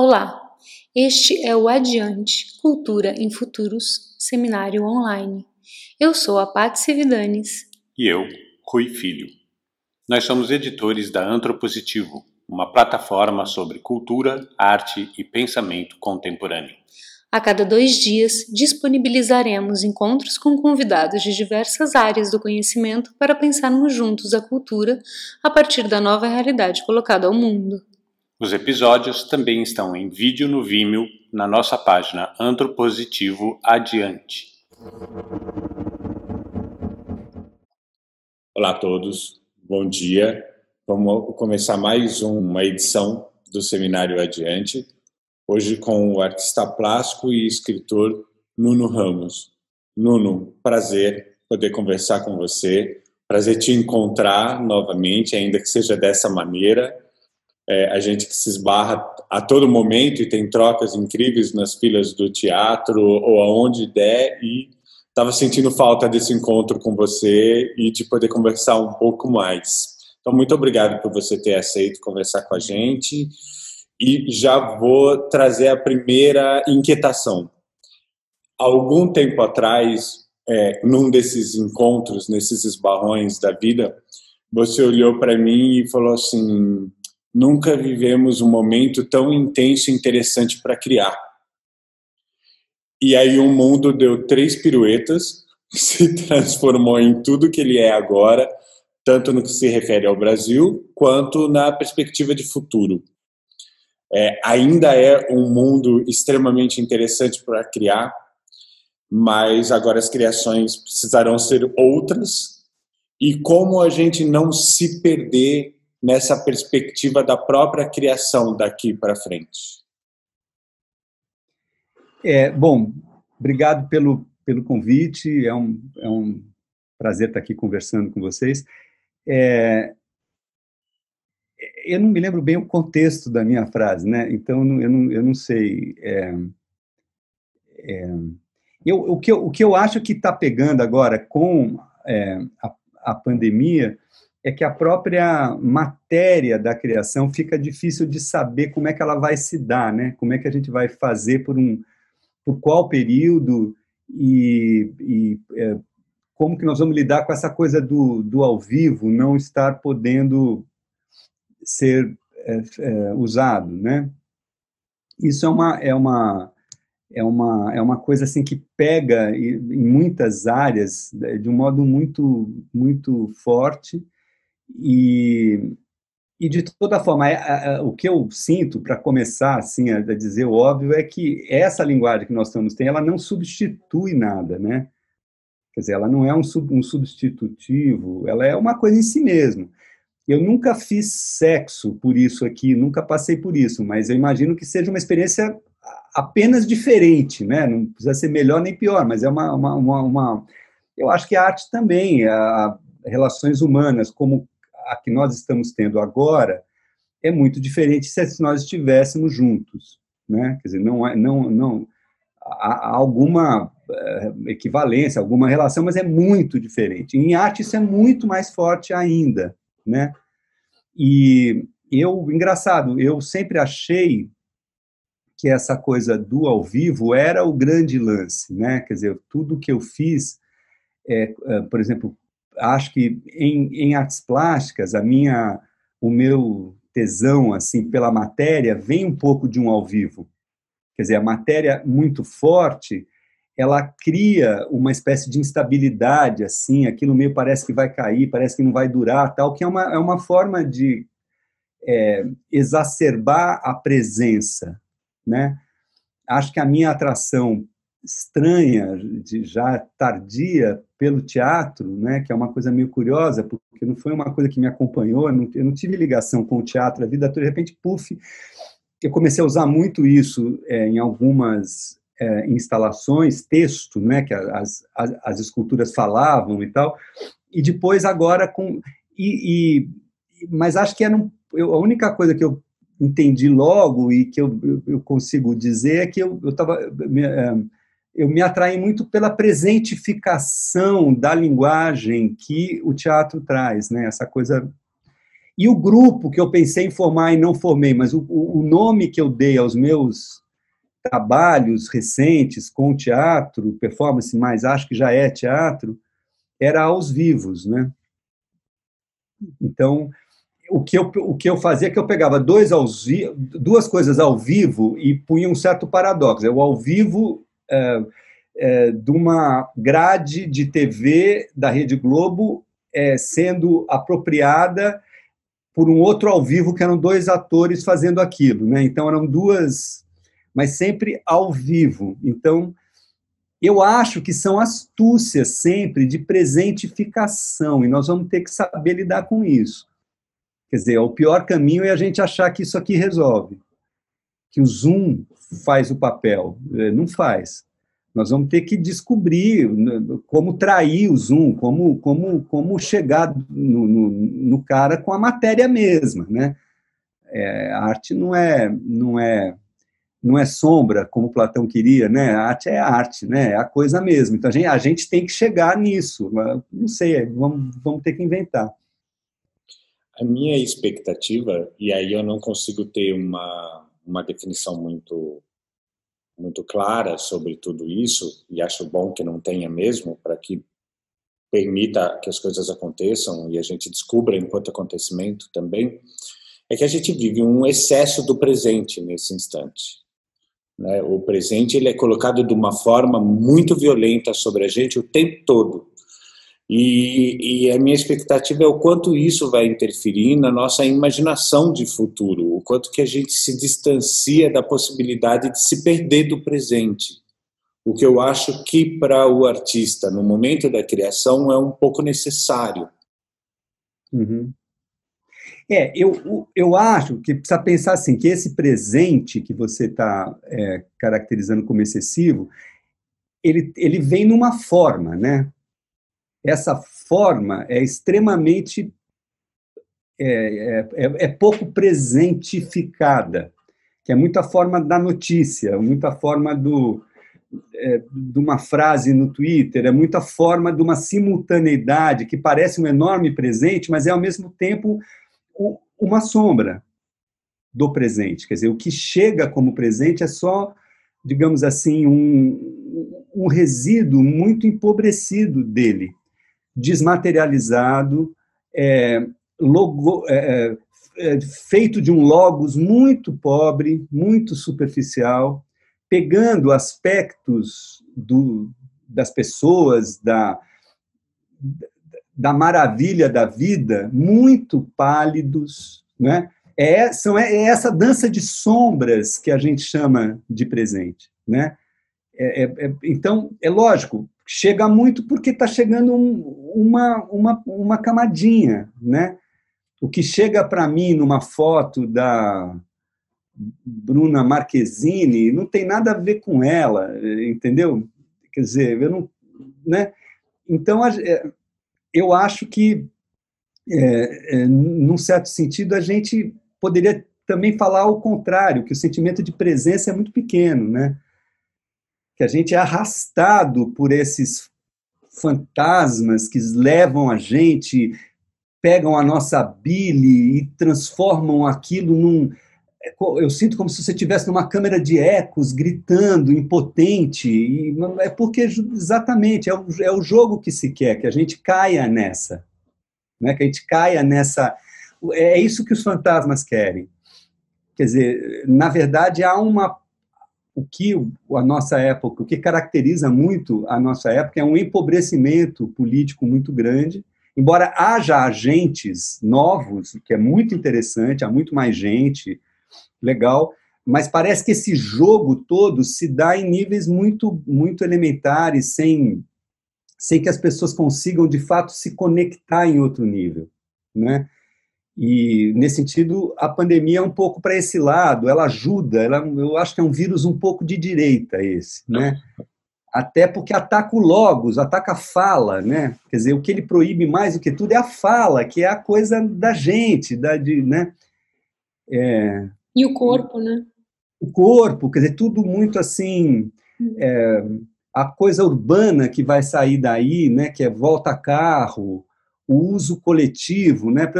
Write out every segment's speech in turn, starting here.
Olá, este é o Adiante Cultura em Futuros Seminário Online. Eu sou a Paty Cividanes. E eu, Rui Filho. Nós somos editores da Antropositivo, uma plataforma sobre cultura, arte e pensamento contemporâneo. A cada dois dias, disponibilizaremos encontros com convidados de diversas áreas do conhecimento para pensarmos juntos a cultura a partir da nova realidade colocada ao mundo. Os episódios também estão em vídeo no Vimeo na nossa página Antropositivo Adiante. Olá a todos, bom dia. Vamos começar mais uma edição do Seminário Adiante, hoje com o artista plástico e escritor Nuno Ramos. Nuno, prazer poder conversar com você, prazer te encontrar novamente, ainda que seja dessa maneira é, a gente que se esbarra a todo momento e tem trocas incríveis nas filas do teatro ou aonde der e estava sentindo falta desse encontro com você e de poder conversar um pouco mais. Então, muito obrigado por você ter aceito conversar com a gente e já vou trazer a primeira inquietação. Algum tempo atrás, é, num desses encontros, nesses esbarrões da vida, você olhou para mim e falou assim: Nunca vivemos um momento tão intenso e interessante para criar. E aí o mundo deu três piruetas, se transformou em tudo que ele é agora, tanto no que se refere ao Brasil, quanto na perspectiva de futuro. É, ainda é um mundo extremamente interessante para criar, mas agora as criações precisarão ser outras. E como a gente não se perder nessa perspectiva da própria criação daqui para frente? É, bom, obrigado pelo, pelo convite, é um, é um prazer estar aqui conversando com vocês. É, eu não me lembro bem o contexto da minha frase, né? Então, eu não, eu não sei. É, é, eu, o, que eu, o que eu acho que está pegando agora com é, a, a pandemia é que a própria matéria da criação fica difícil de saber como é que ela vai se dar, né? Como é que a gente vai fazer por um por qual período e, e é, como que nós vamos lidar com essa coisa do, do ao vivo não estar podendo ser é, é, usado, né? Isso é uma é uma é uma é uma coisa assim que pega em muitas áreas de um modo muito muito forte e, e de toda forma, é, é, o que eu sinto, para começar assim, a, dizer o óbvio, é que essa linguagem que nós estamos tendo, ela não substitui nada, né? Quer dizer, ela não é um, sub, um substitutivo, ela é uma coisa em si mesma. Eu nunca fiz sexo por isso aqui, nunca passei por isso, mas eu imagino que seja uma experiência apenas diferente, né? Não precisa ser melhor nem pior, mas é uma, uma, uma, uma eu acho que a arte também, a, relações humanas, como a que nós estamos tendo agora é muito diferente se nós estivéssemos juntos, né? Quer dizer, não é, não, não há alguma eh, equivalência, alguma relação, mas é muito diferente. Em arte isso é muito mais forte ainda, né? E eu, engraçado, eu sempre achei que essa coisa do ao vivo era o grande lance, né? Quer dizer, tudo que eu fiz, é, por exemplo, acho que em, em artes plásticas, a minha, o meu tesão assim pela matéria vem um pouco de um ao vivo. Quer dizer, a matéria muito forte, ela cria uma espécie de instabilidade, assim, aquilo meio parece que vai cair, parece que não vai durar, tal, que é uma, é uma forma de é, exacerbar a presença, né? Acho que a minha atração estranha, de já tardia pelo teatro, né, que é uma coisa meio curiosa, porque não foi uma coisa que me acompanhou, eu não, eu não tive ligação com o teatro a vida toda, de repente, puf, eu comecei a usar muito isso é, em algumas é, instalações, texto, né, que as, as, as, esculturas falavam e tal, e depois agora com... E, e mas acho que era um, eu, a única coisa que eu entendi logo e que eu, eu, eu consigo dizer é que eu estava eu me atraí muito pela presentificação da linguagem que o teatro traz, né? Essa coisa. E o grupo que eu pensei em formar e não formei, mas o, o nome que eu dei aos meus trabalhos recentes com teatro, performance, mas acho que já é teatro, era aos vivos, né? Então, o que eu, o que eu fazia é que eu pegava dois aos duas coisas ao vivo e punha um certo paradoxo. É o ao vivo de uma grade de TV da Rede Globo é, sendo apropriada por um outro ao vivo, que eram dois atores fazendo aquilo. Né? Então, eram duas, mas sempre ao vivo. Então, eu acho que são astúcias sempre de presentificação, e nós vamos ter que saber lidar com isso. Quer dizer, o pior caminho é a gente achar que isso aqui resolve, que o Zoom faz o papel. É, não faz. Nós vamos ter que descobrir né, como trair o Zoom, como, como, como chegar no, no, no cara com a matéria mesma, né? É, a arte não é, não é não é sombra, como Platão queria, né? A arte é arte, né? É a coisa mesmo. Então a gente, a gente tem que chegar nisso. Não sei, vamos, vamos ter que inventar. A minha expectativa, e aí eu não consigo ter uma, uma definição muito muito clara sobre tudo isso, e acho bom que não tenha mesmo, para que permita que as coisas aconteçam e a gente descubra enquanto acontecimento também, é que a gente vive um excesso do presente nesse instante. Né? O presente ele é colocado de uma forma muito violenta sobre a gente o tempo todo. E, e, a minha expectativa é o quanto isso vai interferir na nossa imaginação de futuro, o quanto que a gente se distancia da possibilidade de se perder do presente. O que eu acho que para o artista, no momento da criação, é um pouco necessário. Uhum. É, eu, eu acho que precisa pensar assim, que esse presente que você está é, caracterizando como excessivo, ele, ele vem numa forma, né? Essa forma é extremamente é, é, é, é pouco presentificada, que é muita forma da notícia, muita forma do, é, de uma frase no Twitter, é muita forma de uma simultaneidade que parece um enorme presente, mas é ao mesmo tempo uma sombra do presente. Quer dizer, o que chega como presente é só, digamos assim, um, um resíduo muito empobrecido dele, desmaterializado, é, logo, é, é, é, feito de um logos muito pobre, muito superficial, pegando aspectos do, das pessoas, da, da maravilha da vida muito pálidos, né? É, são, é, é essa dança de sombras que a gente chama de presente, né? É, é, então, é lógico, chega muito porque está chegando um, uma, uma, uma camadinha, né? O que chega para mim numa foto da Bruna Marquezine não tem nada a ver com ela, entendeu? Quer dizer, eu não, né? Então, é, eu acho que, é, é, num certo sentido, a gente poderia também falar o contrário, que o sentimento de presença é muito pequeno, né? Que a gente é arrastado por esses fantasmas que levam a gente, pegam a nossa bile e transformam aquilo num. É, eu sinto como se você estivesse numa câmera de ecos, gritando, impotente. E é porque, exatamente, é o, é o jogo que se quer, que a gente caia nessa. Né? Que a gente caia nessa. É isso que os fantasmas querem. Quer dizer, na verdade, há uma. O que a nossa época, o que caracteriza muito a nossa época é um empobrecimento político muito grande. Embora haja agentes novos, que é muito interessante, há muito mais gente, legal, mas parece que esse jogo todo se dá em níveis muito, muito elementares, sem, sem que as pessoas consigam, de fato, se conectar em outro nível, né? E, nesse sentido, a pandemia é um pouco para esse lado, ela ajuda, ela, eu acho que é um vírus um pouco de direita esse, né? Até porque ataca o logos, ataca a fala, né? Quer dizer, o que ele proíbe mais do que tudo é a fala, que é a coisa da gente, da, de, né? É, e o corpo, né? O corpo, quer dizer, tudo muito assim. É, a coisa urbana que vai sair daí, né, que é volta carro, o uso coletivo, né?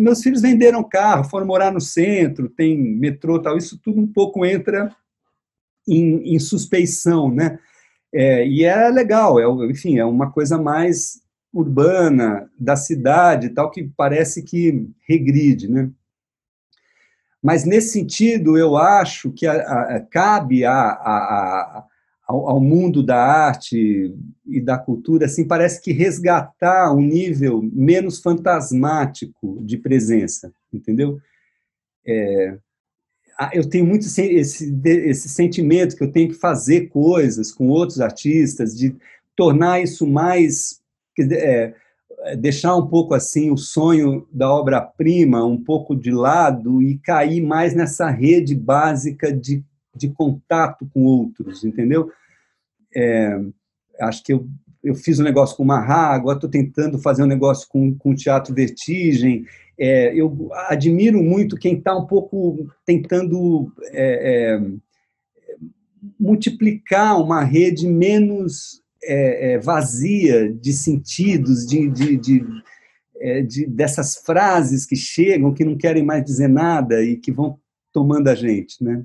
Meus filhos venderam carro, foram morar no centro, tem metrô, tal. Isso tudo um pouco entra em, em suspeição, né? É, e é legal, é, enfim, é uma coisa mais urbana da cidade, tal que parece que regride, né? Mas nesse sentido, eu acho que a, a, cabe a, a ao, ao, mundo da arte e da cultura, assim, parece que resgatar um nível menos fantasmático de presença, entendeu? É, eu tenho muito esse, esse sentimento que eu tenho que fazer coisas com outros artistas, de tornar isso mais. É, deixar um pouco assim o sonho da obra-prima um pouco de lado e cair mais nessa rede básica de de contato com outros, entendeu? É, acho que eu, eu fiz um negócio com o Marra, agora estou tentando fazer um negócio com, com o Teatro Vertigem. É, eu admiro muito quem está um pouco tentando é, é multiplicar uma rede menos é, é, vazia de sentidos, de, de, de, de, dessas frases que chegam, que não querem mais dizer nada e que vão tomando a gente, né?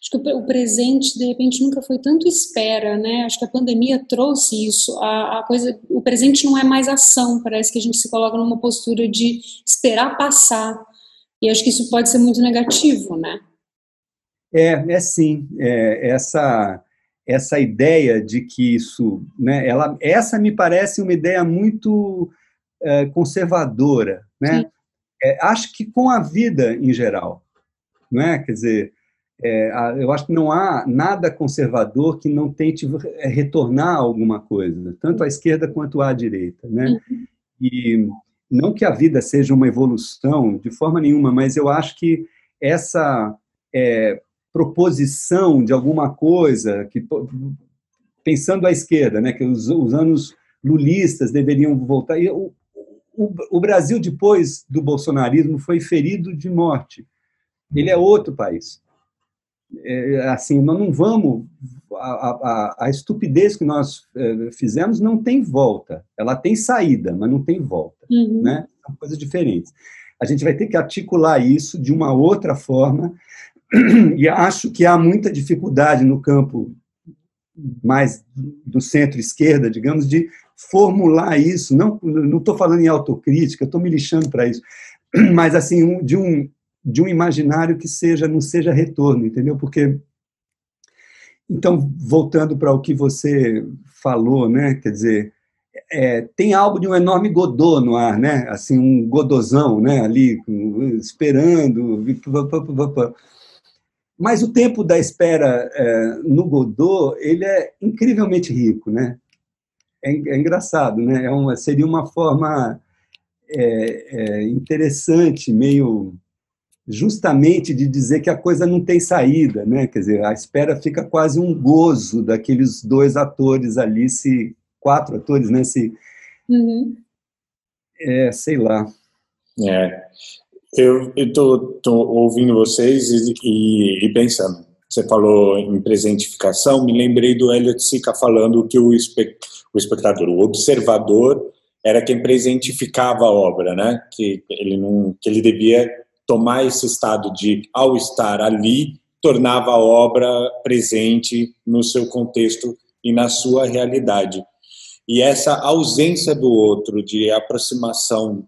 Acho que o presente, de repente, nunca foi tanto espera, né? Acho que a pandemia trouxe isso. A, a, coisa, o presente não é mais ação, parece que a gente se coloca numa postura de esperar passar. E acho que isso pode ser muito negativo, né? É, é sim. É, essa essa ideia de que isso, né? Ela, essa me parece uma ideia muito é, conservadora, né? É, acho que com a vida em geral, não é? Quer dizer, é, eu acho que não há nada conservador que não tente é, retornar alguma coisa, tanto à esquerda quanto à direita, né? Uhum. E não que a vida seja uma evolução de forma nenhuma, mas eu acho que essa é, proposição de alguma coisa que pensando à esquerda, né, que os, os anos lulistas deveriam voltar. E o, o, o Brasil depois do bolsonarismo foi ferido de morte. Ele é outro país é, assim, nós não vamos. A, a, a, estupidez que nós é, fizemos não tem volta. Ela tem saída, mas não tem volta. Uhum. Né? São coisas diferentes. A gente vai ter que articular isso de uma outra forma, e acho que há muita dificuldade no campo mais do centro-esquerda, digamos, de formular isso. Não estou falando em autocrítica, estou me lixando para isso, mas assim, de um de um imaginário que seja não seja retorno, entendeu? Porque então voltando para o que você falou, né? Quer dizer, é, tem algo de um enorme Godot no ar, né? Assim, um Godozão, né? Ali esperando. Mas o tempo da espera é, no Godot, ele é incrivelmente rico, né? É, é engraçado, né? É uma, seria uma forma é, é interessante, meio justamente de dizer que a coisa não tem saída, né? Quer dizer, a espera fica quase um gozo daqueles dois atores ali, se quatro atores, né? Se, uhum. é, sei lá. É, eu estou ouvindo vocês e, e, e, pensando. Você falou em presentificação, me lembrei do Elliot Sica falando que o, espe, o espectador, o observador, era quem presentificava a obra, né? Que ele não, que ele devia tomar esse estado de, ao estar ali, tornava a obra presente no seu contexto e na sua realidade. E essa ausência do outro, de aproximação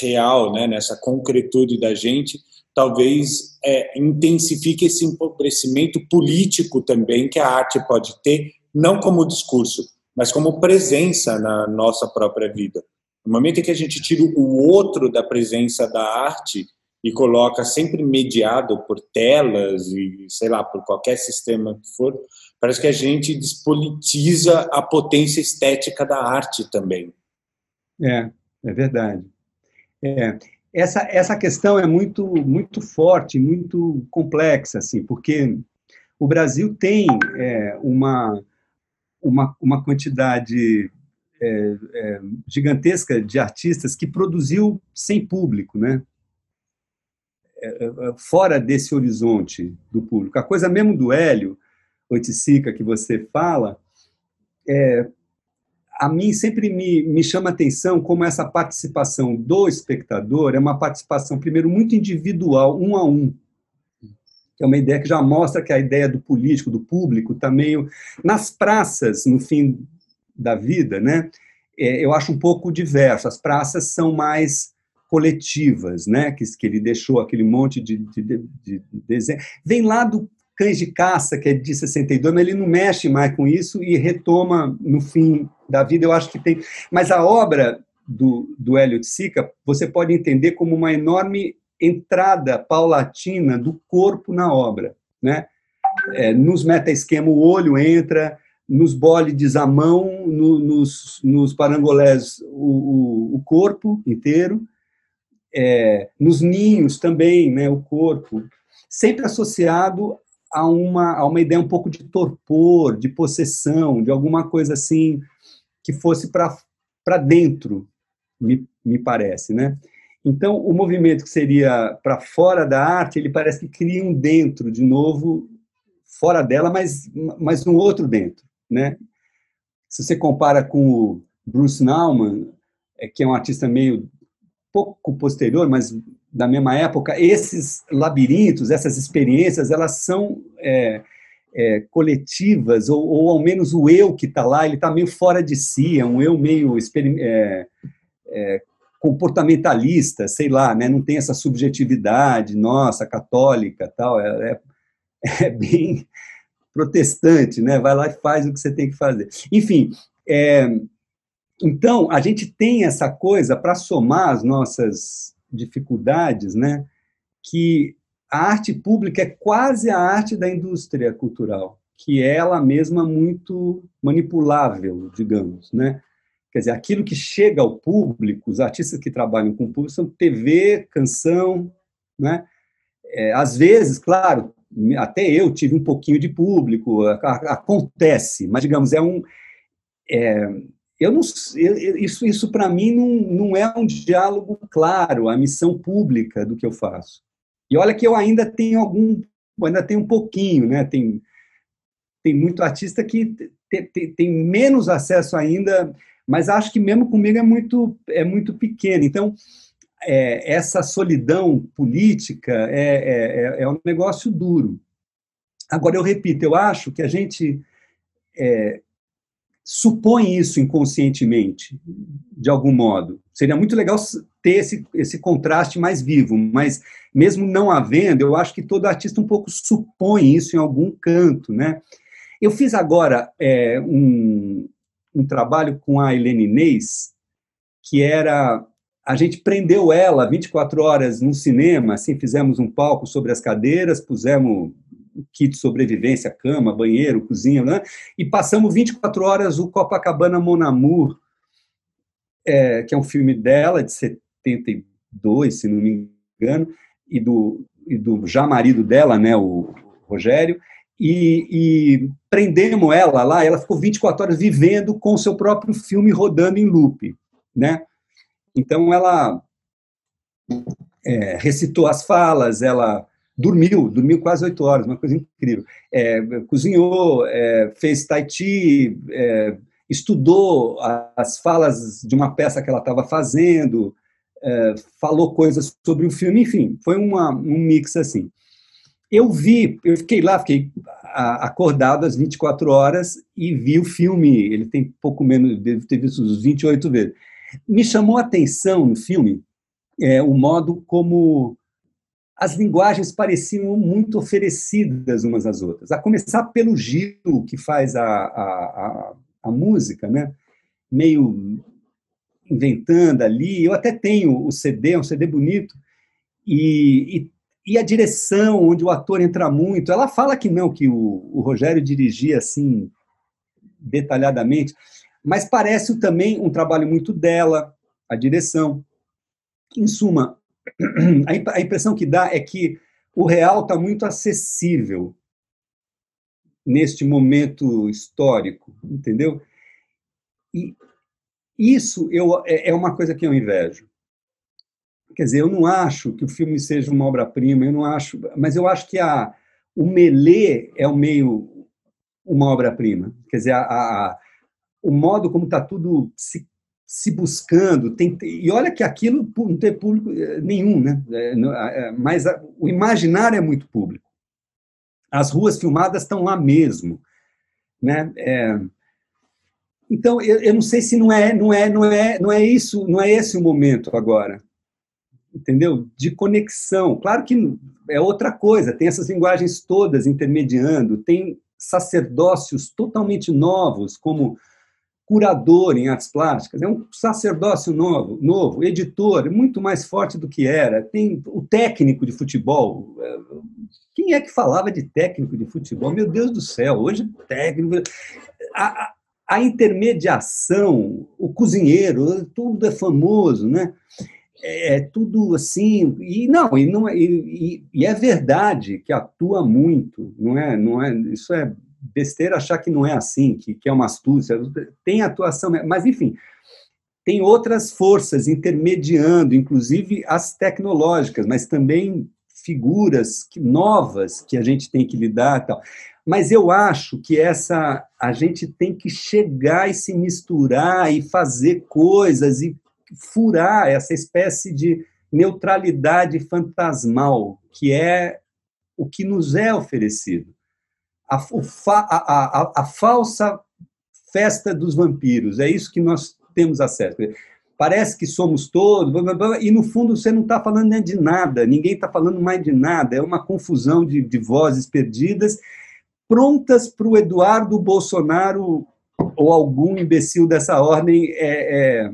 real, né, nessa concretude da gente, talvez é, intensifique esse empobrecimento político também que a arte pode ter, não como discurso, mas como presença na nossa própria vida. No momento em que a gente tira o outro da presença da arte, e coloca sempre mediado por telas e sei lá por qualquer sistema que for parece que a gente despolitiza a potência estética da arte também é é verdade é essa essa questão é muito muito forte muito complexa assim porque o Brasil tem é, uma uma uma quantidade é, é, gigantesca de artistas que produziu sem público, né? É, é, fora desse horizonte do público. A coisa mesmo do Hélio Oiticica que você fala, é, a mim sempre me, me chama atenção como essa participação do espectador é uma participação, primeiro, muito individual, um a um. É uma ideia que já mostra que a ideia do político, do público, está meio. Nas praças, no fim da vida, né? É, eu acho um pouco diverso. As praças são mais coletivas, né? Que, que ele deixou aquele monte de, de, de, de desenho. Vem lá do Cães de Caça, que é de 62, mas ele não mexe mais com isso e retoma no fim da vida. Eu acho que tem. Mas a obra do, do Hélio Sica, você pode entender como uma enorme entrada paulatina do corpo na obra. Né? É, nos meta-esquema, o olho entra, nos bólides a mão, no, nos, nos parangolés o, o, o corpo inteiro, é, nos ninhos também, né, o corpo, sempre associado a uma, a uma ideia um pouco de torpor, de possessão, de alguma coisa assim que fosse para dentro, me, me parece, né? Então, o movimento que seria para fora da arte, ele parece que cria um dentro, de novo, fora dela, mas, mas um outro dentro, né? Se você compara com o Bruce Nauman, é, que é um artista meio pouco posterior, mas da mesma época, esses labirintos, essas experiências, elas são é, é, coletivas, ou, ou, ao menos o eu que está lá, ele está meio fora de si, é um eu meio é, é, comportamentalista, sei lá, né? não tem essa subjetividade nossa, católica, tal, é, é, é bem protestante, né? vai lá e faz o que você tem que fazer. Enfim, é, então, a gente tem essa coisa para somar as nossas dificuldades, né? Que a arte pública é quase a arte da indústria cultural, que é ela mesma muito manipulável, digamos, né? Quer dizer, aquilo que chega ao público, os artistas que trabalham com o público são TV, canção, né? É, às vezes, claro, até eu tive um pouquinho de público, acontece, mas digamos, é um. É, eu não, isso isso para mim não, não é um diálogo claro, a missão pública do que eu faço. E olha que eu ainda tenho algum, ainda tenho um pouquinho, né? Tem, tem muito artista que tem, tem, tem menos acesso ainda, mas acho que mesmo comigo é muito, é muito pequeno. Então, é, essa solidão política é, é, é, um negócio duro. Agora, eu repito, eu acho que a gente é, supõe isso inconscientemente, de algum modo. Seria muito legal ter esse, esse contraste mais vivo, mas mesmo não havendo, eu acho que todo artista um pouco supõe isso em algum canto, né? Eu fiz agora é, um, um trabalho com a Helene Inês, que era a gente prendeu ela 24 horas no cinema, assim, fizemos um palco sobre as cadeiras, pusemos kit sobrevivência, cama, banheiro, cozinha, né? e passamos 24 horas o Copacabana Mon Amour, é, que é um filme dela, de 72, se não me engano, e do, e do já marido dela, né, o Rogério, e, e prendemos ela lá, ela ficou 24 horas vivendo com o seu próprio filme rodando em loop, né? Então ela é, recitou as falas, ela dormiu, dormiu quase oito horas, uma coisa incrível. É, cozinhou, é, fez tai chi, é, estudou as falas de uma peça que ela estava fazendo, é, falou coisas sobre o filme, enfim, foi uma, um mix assim. Eu vi, eu fiquei lá, fiquei acordado às 24 horas e vi o filme, ele tem pouco menos, deve ter visto uns 28 vezes. Me chamou a atenção no filme é, o modo como as linguagens pareciam muito oferecidas umas às outras. A começar pelo Gil, que faz a, a, a, a música, né? meio inventando ali. Eu até tenho o CD, é um CD bonito, e, e, e, a direção, onde o ator entra muito. Ela fala que não, que o, o Rogério dirigia assim, detalhadamente, mas parece também um trabalho muito dela, a direção. Em suma, a impressão que dá é que o real está muito acessível neste momento histórico, entendeu? E isso eu, é, é uma coisa que eu invejo. Quer dizer, eu não acho que o filme seja uma obra-prima, eu não acho, mas eu acho que a, o Melê é o meio uma obra-prima. Quer dizer, a, a, o modo como está tudo se, se buscando, tem, e olha que aquilo não tem público eh, nenhum, né? É, é, mas a, o imaginário é muito público. As ruas filmadas estão lá mesmo, né? É, então eu, eu, não sei se não é, não é, não é, não é isso, não é esse o momento agora, entendeu? De conexão. Claro que é outra coisa. Tem essas linguagens todas intermediando, tem sacerdócios totalmente novos, como curador em artes plásticas, é um sacerdócio novo, novo, editor, é muito mais forte do que era. Tem o técnico de futebol. Quem é que falava de técnico de futebol? Meu Deus do céu, hoje técnico. A, a intermediação, o cozinheiro, tudo é famoso, né? É, é tudo assim e não e não e, e, é verdade que atua muito não é não é isso é besteira achar que não é assim, que, que é uma astúcia. Tem atuação, mas enfim, tem outras forças intermediando, inclusive as tecnológicas, mas também figuras que, novas que a gente tem que lidar tal. Mas eu acho que essa a gente tem que chegar e se misturar e fazer coisas e furar essa espécie de neutralidade fantasmal que é o que nos é oferecido a, a, a, a falsa festa dos vampiros. É isso que nós temos acesso. Parece que somos todos, blá, blá, blá, e no fundo você não está falando de nada, ninguém está falando mais de nada, é uma confusão de, de vozes perdidas, prontas para o Eduardo Bolsonaro ou algum imbecil dessa ordem é, é,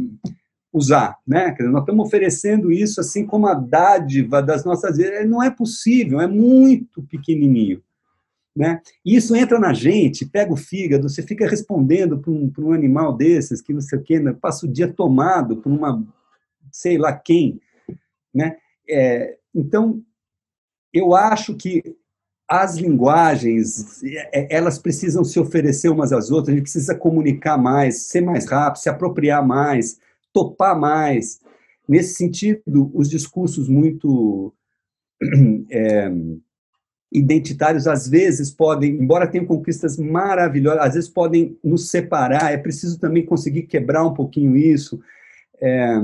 usar. Né? Nós estamos oferecendo isso assim como a dádiva das nossas vidas. Não é possível, é muito pequenininho. Né? E isso entra na gente, pega o fígado, você fica respondendo para um, um animal desses, que não sei o quê, né? passa o dia tomado por uma, sei lá quem. Né? É, então, eu acho que as linguagens, é, é, elas precisam se oferecer umas às outras, a gente precisa comunicar mais, ser mais rápido, se apropriar mais, topar mais. Nesse sentido, os discursos muito é, identitários às vezes podem, embora tenham conquistas maravilhosas, às vezes podem nos separar. É preciso também conseguir quebrar um pouquinho isso, é,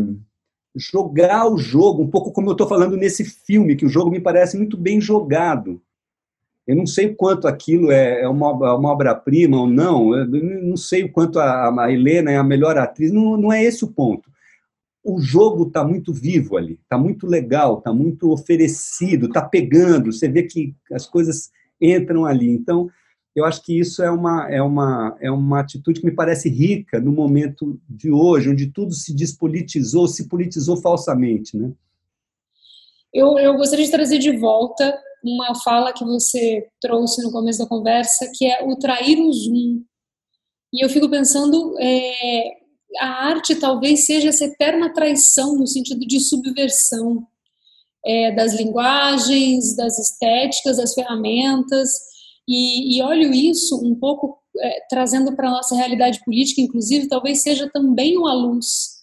jogar o jogo, um pouco como eu estou falando nesse filme, que o jogo me parece muito bem jogado. Eu não sei o quanto aquilo é, é uma, é uma obra-prima ou não, eu não sei o quanto a, a Helena é a melhor atriz, não, não é esse o ponto o jogo está muito vivo ali, está muito legal, está muito oferecido, está pegando, você vê que as coisas entram ali. Então, eu acho que isso é uma, é uma, é uma atitude que me parece rica no momento de hoje, onde tudo se despolitizou, se politizou falsamente. Né? Eu, eu gostaria de trazer de volta uma fala que você trouxe no começo da conversa, que é o trair o zoom. E eu fico pensando é, a arte talvez seja essa eterna traição no sentido de subversão é, das linguagens, das estéticas, das ferramentas, e, e olho isso um pouco é, trazendo para a nossa realidade política, inclusive, talvez seja também uma luz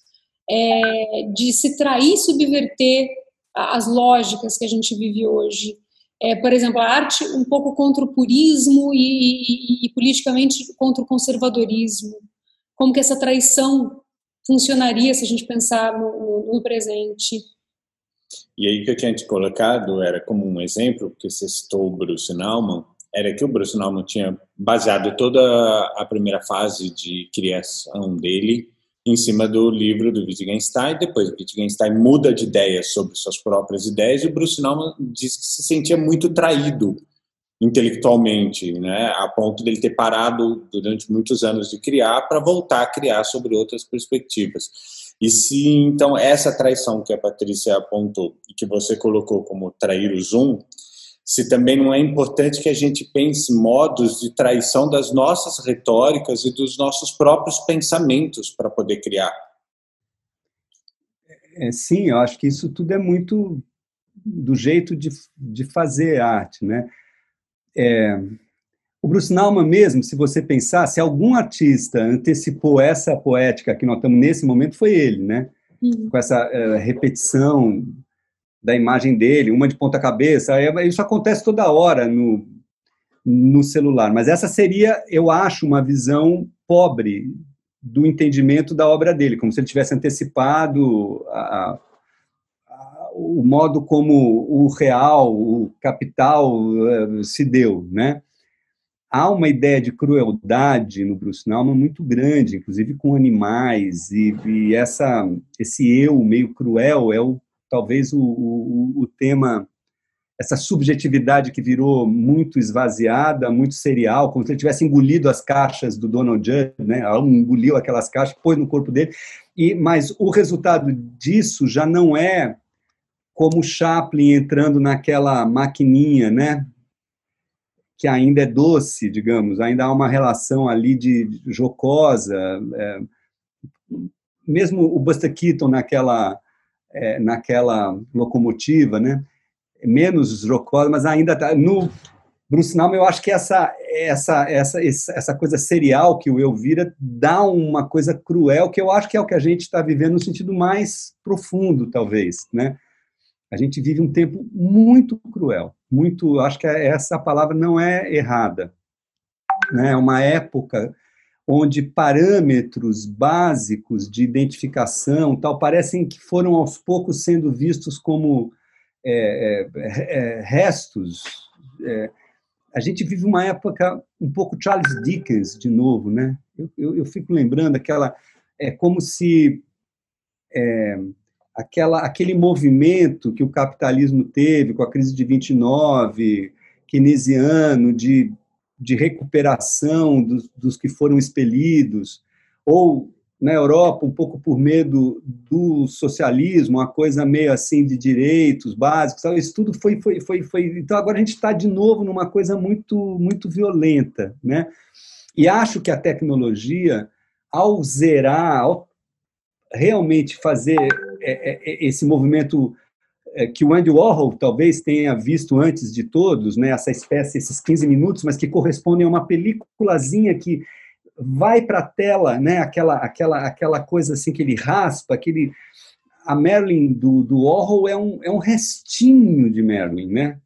é, de se trair, subverter as lógicas que a gente vive hoje. É, por exemplo, a arte um pouco contra o purismo e, e, e politicamente contra o conservadorismo como que essa traição funcionaria se a gente pensar no, no, no presente. E aí o que eu tinha colocado era como um exemplo, porque você citou o Bruce Nauman, era que o Bruce Nauman tinha baseado toda a primeira fase de criação dele em cima do livro do Wittgenstein, depois o Wittgenstein muda de ideia sobre suas próprias ideias e o Bruce Nauman diz que se sentia muito traído intelectualmente, né, a ponto dele ter parado durante muitos anos de criar para voltar a criar sobre outras perspectivas. E se então essa traição que a Patrícia apontou e que você colocou como trair o Zoom, se também não é importante que a gente pense modos de traição das nossas retóricas e dos nossos próprios pensamentos para poder criar. É, sim, eu acho que isso tudo é muito do jeito de, de fazer arte, né? É, o Bruce Nauman mesmo, se você pensar, se algum artista antecipou essa poética que nós estamos nesse momento, foi ele, né? Uhum. Com essa uh, repetição da imagem dele, uma de ponta cabeça, isso acontece toda hora no, no celular, mas essa seria, eu acho, uma visão pobre do entendimento da obra dele, como se ele tivesse antecipado a, a, o modo como o real, o capital uh, se deu, né? Há uma ideia de crueldade no Bruce Nauman muito grande, inclusive com animais, e, e essa, esse eu meio cruel é o, talvez o, o, o tema essa subjetividade que virou muito esvaziada, muito serial, como se ele tivesse engolido as caixas do Donald Judd, né? engoliu aquelas caixas, pôs no corpo dele. E mas o resultado disso já não é como Chaplin entrando naquela maquininha, né? Que ainda é doce, digamos, ainda há uma relação ali de jocosa. É, mesmo o Buster Keaton naquela é, naquela locomotiva, né? menos jocosa, mas ainda tá, no Bruce Nauman, eu acho que essa, essa, essa, essa coisa serial que o eu vira dá uma coisa cruel, que eu acho que é o que a gente está vivendo no sentido mais profundo, talvez, né? A gente vive um tempo muito cruel, muito, acho que essa palavra não é errada, né? É uma época onde parâmetros básicos de identificação tal parecem que foram aos poucos sendo vistos como é, é, é, restos. É, a gente vive uma época um pouco Charles Dickens de novo, né? Eu, eu, eu fico lembrando aquela é como se é, aquela aquele movimento que o capitalismo teve com a crise de 29, keynesiano de de recuperação dos, dos que foram expelidos, ou na Europa, um pouco por medo do socialismo, uma coisa meio assim de direitos básicos, isso tudo foi, foi, foi, foi. Então agora a gente está de novo numa coisa muito, muito violenta, né? E acho que a tecnologia, ao zerar, ao realmente fazer é, é, é, esse movimento que o Andy Warhol talvez tenha visto antes de todos, né? Essa espécie, esses 15 minutos, mas que correspondem a uma peliculazinha que vai para a tela, né? Aquela, aquela, aquela coisa assim que ele raspa, aquele a Merlin do, do Orwell é um, é um restinho de Merlin, né?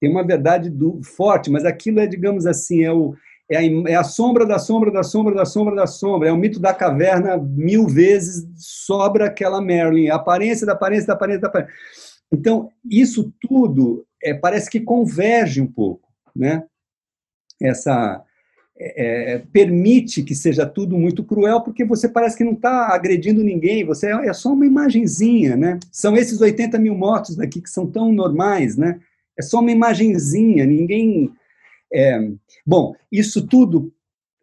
Tem uma verdade do, forte, mas aquilo é, digamos assim, é, o, é, a, é a sombra da sombra da sombra da sombra da sombra, é o mito da caverna mil vezes sobra aquela Merlin, a aparência da aparência da aparência da aparência. Então, isso tudo é, parece que converge um pouco, né? Essa, é, é, permite que seja tudo muito cruel, porque você parece que não está agredindo ninguém, você é, é, só uma imagenzinha, né? São esses 80 mil mortos daqui que são tão normais, né? É só uma imagenzinha, ninguém... É, bom, isso tudo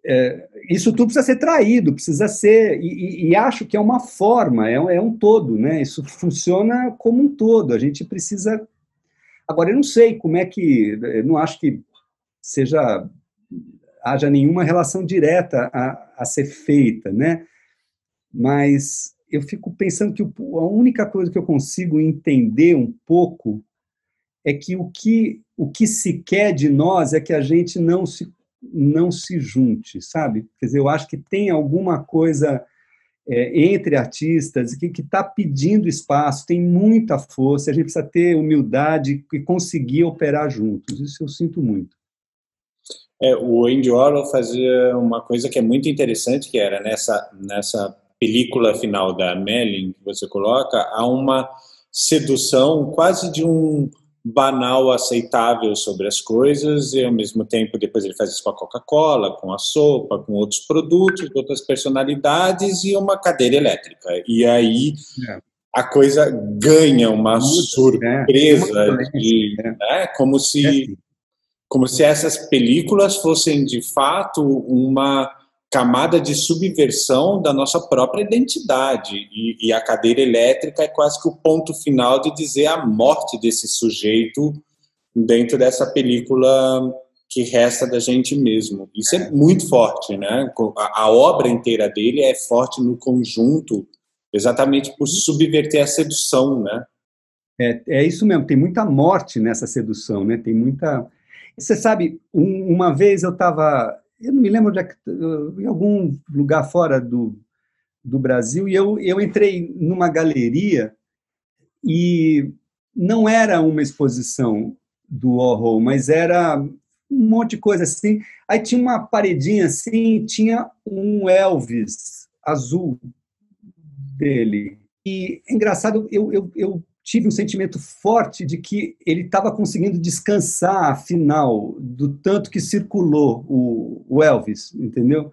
é, isso tudo precisa ser traído, precisa ser, e, e, acho que é uma forma, é um, é um todo, né? Isso funciona como um todo, a gente precisa... Agora, eu não sei como é que, eu não acho que seja haja nenhuma relação direta a, a ser feita, né? Mas eu fico pensando que a única coisa que eu consigo entender um pouco é que o que, o que se quer de nós é que a gente não se, não se junte, sabe? Quer dizer, eu acho que tem alguma coisa é, entre artistas que está pedindo espaço, tem muita força, a gente precisa ter humildade e conseguir operar juntos. Isso eu sinto muito. É, o Andy Warhol fazia uma coisa que é muito interessante, que era nessa, nessa película final da Melling que você coloca, há uma sedução quase de um banal aceitável sobre as coisas e ao mesmo tempo depois ele faz isso com a Coca-Cola, com a sopa, com outros produtos, outras personalidades e uma cadeira elétrica. E aí é. a coisa ganha uma surpresa é. de, né, como se é como se essas películas fossem de fato uma camada de subversão da nossa própria identidade e, e, a cadeira elétrica é quase que o ponto final de dizer a morte desse sujeito dentro dessa película que resta da gente mesmo. Isso é muito forte, né? A, a obra inteira dele é forte no conjunto, exatamente por subverter a sedução, né? É, é isso mesmo. Tem muita morte nessa sedução, né? Tem muita você sabe, um, uma vez eu estava, eu não me lembro onde é que, em algum lugar fora do, do Brasil, e eu, eu entrei numa galeria e não era uma exposição do Warhol, mas era um monte de coisa assim. Aí tinha uma paredinha assim, tinha um Elvis azul dele. E é engraçado, eu, eu, eu tive um sentimento forte de que ele estava conseguindo descansar, afinal, do tanto que circulou o, o, Elvis, entendeu?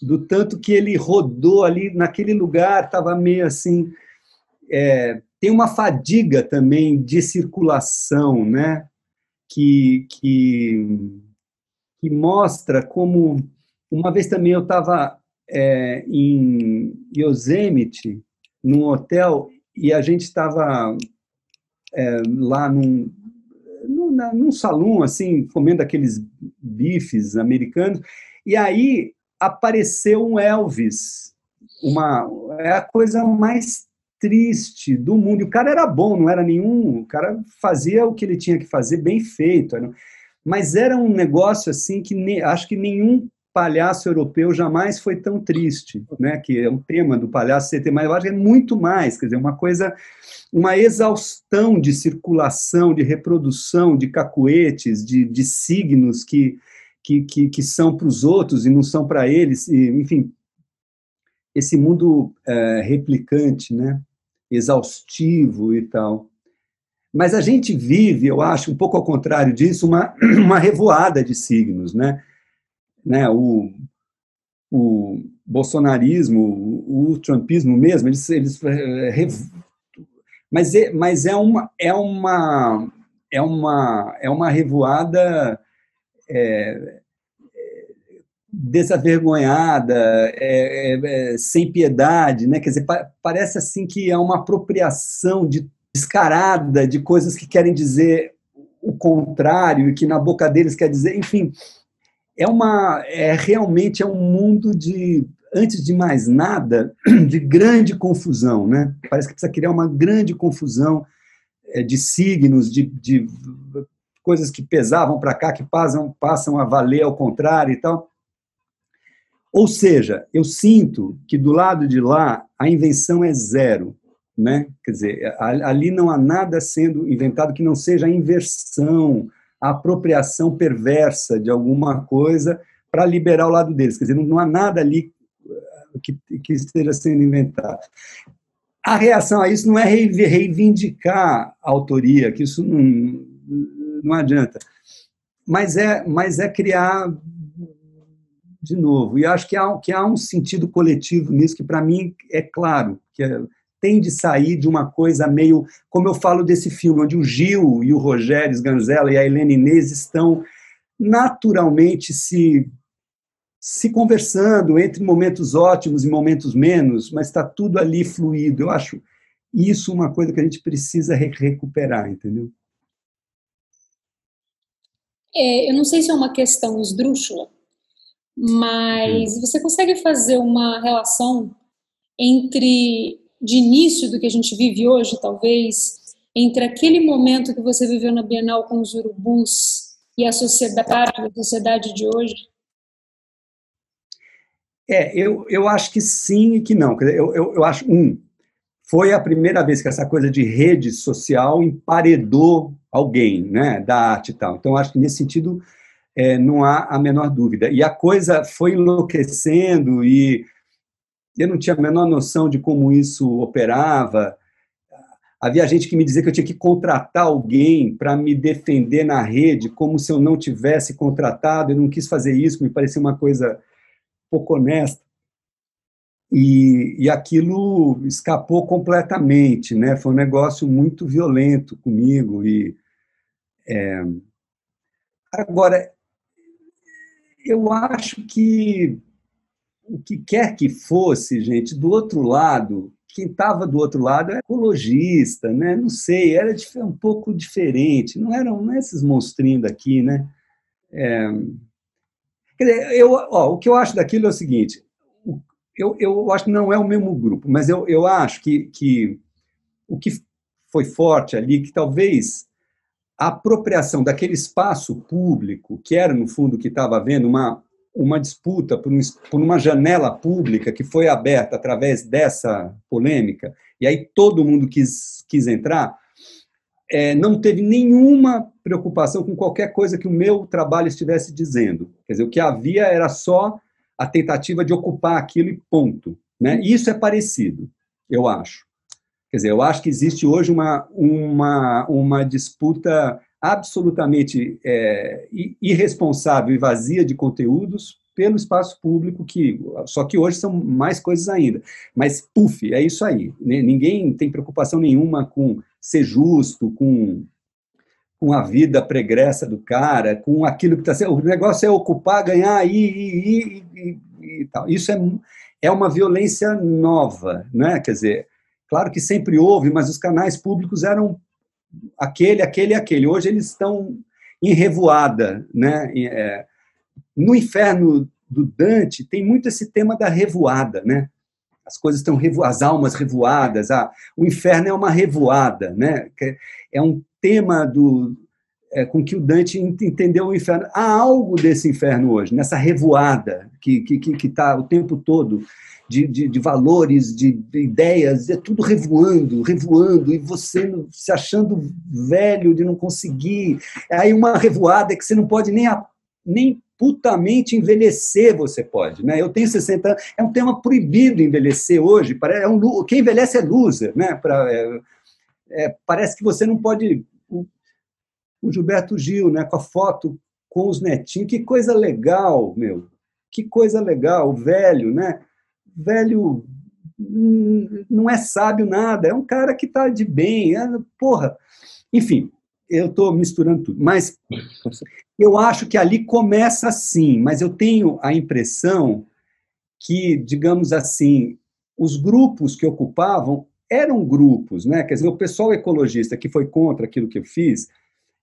Do tanto que ele rodou ali naquele lugar, estava meio assim. É, tem uma fadiga também de circulação, né? Que, que, que mostra como. Uma vez também eu estava é, em Yosemite, num hotel, e a gente estava é, lá num, num, num salão, assim, comendo aqueles bifes americanos, e aí apareceu um Elvis, uma, é a coisa mais triste do mundo. E o cara era bom, não era nenhum. O cara fazia o que ele tinha que fazer, bem feito. Mas era um negócio assim que ne, acho que nenhum palhaço europeu jamais foi tão triste, né? Que é um tema do palhaço CT, mas eu acho que é muito mais, quer dizer, uma coisa, uma exaustão de circulação, de reprodução, de cacuetes, de, de signos que, que, que, que são para os outros e não são para eles, e, enfim, esse mundo é, replicante, né? Exaustivo e tal. Mas a gente vive, eu acho, um pouco ao contrário disso, uma, uma revoada de signos, né? Né, o, o bolsonarismo, o, o trumpismo mesmo, eles, eles é, mas é, mas é uma é uma é uma é uma revoada é, desavergonhada, é, é, sem piedade, né? Quer dizer, pa parece assim que é uma apropriação de, descarada de coisas que querem dizer o contrário e que na boca deles quer dizer, enfim, é uma é realmente é um mundo de antes de mais nada de grande confusão, né? Parece que precisa criar uma grande confusão é, de signos, de, de coisas que pesavam para cá que passam passam a valer ao contrário e tal. Ou seja, eu sinto que do lado de lá a invenção é zero, né? Quer dizer, ali não há nada sendo inventado que não seja a inversão, apropriação perversa de alguma coisa para liberar o lado deles. Quer dizer, não, não há nada ali uh, que, que, esteja sendo inventado. A reação a isso não é reivindicar a autoria, que isso não, não adianta, mas é, mas é criar de novo. E acho que há, que há um sentido coletivo nisso que, para mim, é claro, que é, tem de sair de uma coisa meio, como eu falo desse filme, onde o Gil e o Rogério Sganzella e a Helena Inês estão naturalmente se se conversando entre momentos ótimos e momentos menos, mas está tudo ali fluido. Eu acho isso uma coisa que a gente precisa re recuperar, entendeu? É, eu não sei se é uma questão esdrúxula, mas hum. você consegue fazer uma relação entre de início do que a gente vive hoje, talvez, entre aquele momento que você viveu na Bienal com os urubus e a sociedade, a sociedade de hoje? É, eu, eu acho que sim e que não. Eu, eu, eu acho, um, foi a primeira vez que essa coisa de rede social emparedou alguém, né, da arte e tal. Então, acho que nesse sentido é, não há a menor dúvida. E a coisa foi enlouquecendo e eu não tinha a menor noção de como isso operava. Havia gente que me dizia que eu tinha que contratar alguém para me defender na rede, como se eu não tivesse contratado. Eu não quis fazer isso, me parecia uma coisa pouco honesta. E, e aquilo escapou completamente, né? Foi um negócio muito violento comigo. E é... agora, eu acho que o que quer que fosse, gente, do outro lado, quem estava do outro lado é ecologista, né? Não sei, era um pouco diferente, não eram não é esses monstrinhos daqui, né? É, quer dizer, eu, ó, o que eu acho daquilo é o seguinte, eu, eu acho que não é o mesmo grupo, mas eu, eu acho que, que o que foi forte ali, que talvez a apropriação daquele espaço público, que era, no fundo, o que estava havendo, uma, uma disputa por, um, por, uma janela pública que foi aberta através dessa polêmica, e aí todo mundo quis, quis entrar, é, não teve nenhuma preocupação com qualquer coisa que o meu trabalho estivesse dizendo. Quer dizer, o que havia era só a tentativa de ocupar aquilo e ponto. Né? Isso é parecido, eu acho. Quer dizer, eu acho que existe hoje uma, uma, uma disputa absolutamente é, irresponsável e vazia de conteúdos pelo espaço público, que só que hoje são mais coisas ainda. Mas, puf, é isso aí. Ninguém tem preocupação nenhuma com ser justo, com, com a vida pregressa do cara, com aquilo que está sendo. O negócio é ocupar, ganhar e, e, e, e, tal. Isso é, é uma violência nova, né? Quer dizer, Claro que sempre houve, mas os canais públicos eram aquele, aquele aquele. Hoje eles estão em revoada. Né? É, no inferno do Dante tem muito esse tema da revoada. Né? As coisas estão as almas revoadas. Ah, o inferno é uma revoada. Né? É um tema do, é, com que o Dante entendeu o inferno. Há algo desse inferno hoje, nessa revoada que está que, que, que tá o tempo todo de, de, de valores, de, de, ideias, é tudo revoando, revoando, e você se achando velho de não conseguir. Aí uma revoada que você não pode nem, nem putamente envelhecer, você pode. Né? Eu tenho 60 anos, é um tema proibido envelhecer hoje, é um, quem envelhece é loser. Né? Pra, é, é, parece que você não pode. O, o Gilberto Gil, né, com a foto com os netinhos, que coisa legal, meu. Que coisa legal, velho, né? Velho não é sábio nada, é um cara que está de bem, é, porra. Enfim, eu estou misturando tudo, mas eu acho que ali começa assim, mas eu tenho a impressão que, digamos assim, os grupos que ocupavam eram grupos, né? Quer dizer, o pessoal ecologista que foi contra aquilo que eu fiz,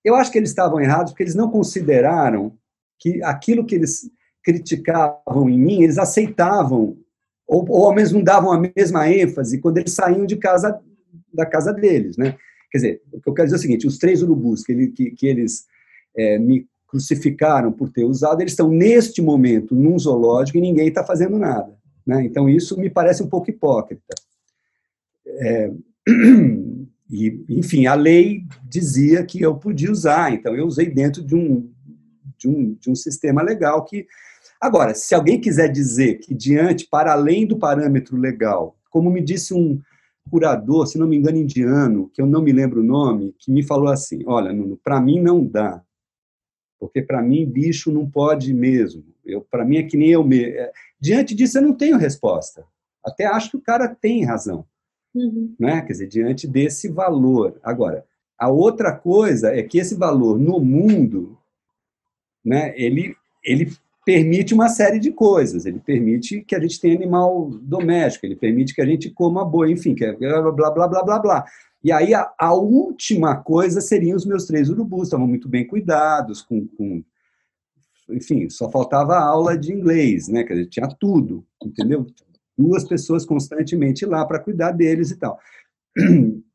eu acho que eles estavam errados porque eles não consideraram que aquilo que eles criticavam em mim, eles aceitavam ou, ou ao menos não davam a mesma ênfase quando eles saíam de casa da casa deles, né? Quer dizer, o que eu quero dizer é o seguinte: os três urubus que, ele, que, que eles é, me crucificaram por ter usado, eles estão neste momento num zoológico e ninguém está fazendo nada, né? Então isso me parece um pouco hipócrita. É, e, enfim, a lei dizia que eu podia usar, então eu usei dentro de um, de um, de um sistema legal que Agora, se alguém quiser dizer que diante, para além do parâmetro legal, como me disse um curador, se não me engano, indiano, que eu não me lembro o nome, que me falou assim: olha, para mim não dá, porque para mim bicho não pode mesmo. Eu, para mim é que nem eu mesmo. É, diante disso eu não tenho resposta. Até acho que o cara tem razão, uhum. né? Quer dizer, diante desse valor. Agora, a outra coisa é que esse valor no mundo, né? Ele ele permite uma série de coisas. Ele permite que a gente tenha animal doméstico, ele permite que a gente coma boi, enfim, que é blá, blá, blá, blá, blá, blá. E aí a, a última coisa seriam os meus três urubus, estavam muito bem cuidados, com, com enfim, só faltava aula de inglês, né? Quer dizer, tinha tudo, entendeu? Duas pessoas constantemente lá para cuidar deles e tal.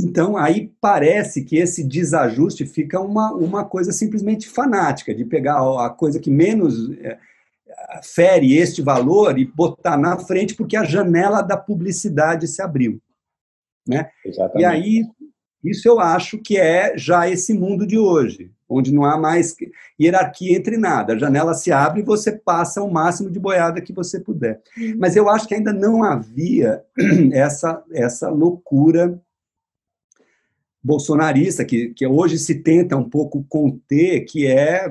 Então, aí parece que esse desajuste fica uma, uma coisa simplesmente fanática, de pegar a coisa que menos é, fere este valor e botar na frente, porque a janela da publicidade se abriu. Né? Exatamente. E aí, isso eu acho que é já esse mundo de hoje, onde não há mais hierarquia entre nada. A janela se abre e você passa o máximo de boiada que você puder. Uhum. Mas eu acho que ainda não havia essa, essa loucura bolsonarista, que, que hoje se tenta um pouco conter, que é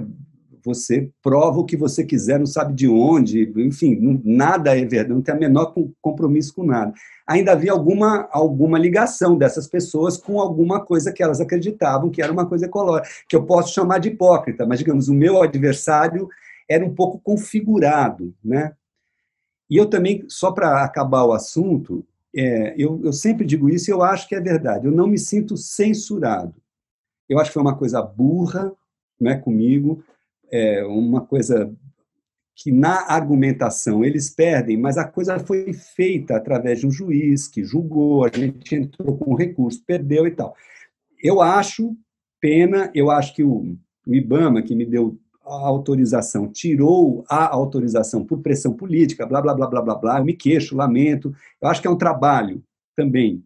você prova o que você quiser, não sabe de onde, enfim, não, nada é verdade, não tem a menor compromisso com nada. Ainda havia alguma, alguma ligação dessas pessoas com alguma coisa que elas acreditavam que era uma coisa ecológica, que eu posso chamar de hipócrita, mas, digamos, o meu adversário era um pouco configurado, né? E eu também, só para acabar o assunto, é, eu, eu sempre digo isso e eu acho que é verdade. Eu não me sinto censurado. Eu acho que foi uma coisa burra né, comigo, é uma coisa que na argumentação eles perdem, mas a coisa foi feita através de um juiz que julgou, a gente entrou com recurso, perdeu e tal. Eu acho pena, eu acho que o, o IBAMA, que me deu a autorização, tirou a autorização por pressão política, blá, blá, blá, blá, blá, blá, eu me queixo, lamento, eu acho que é um trabalho também.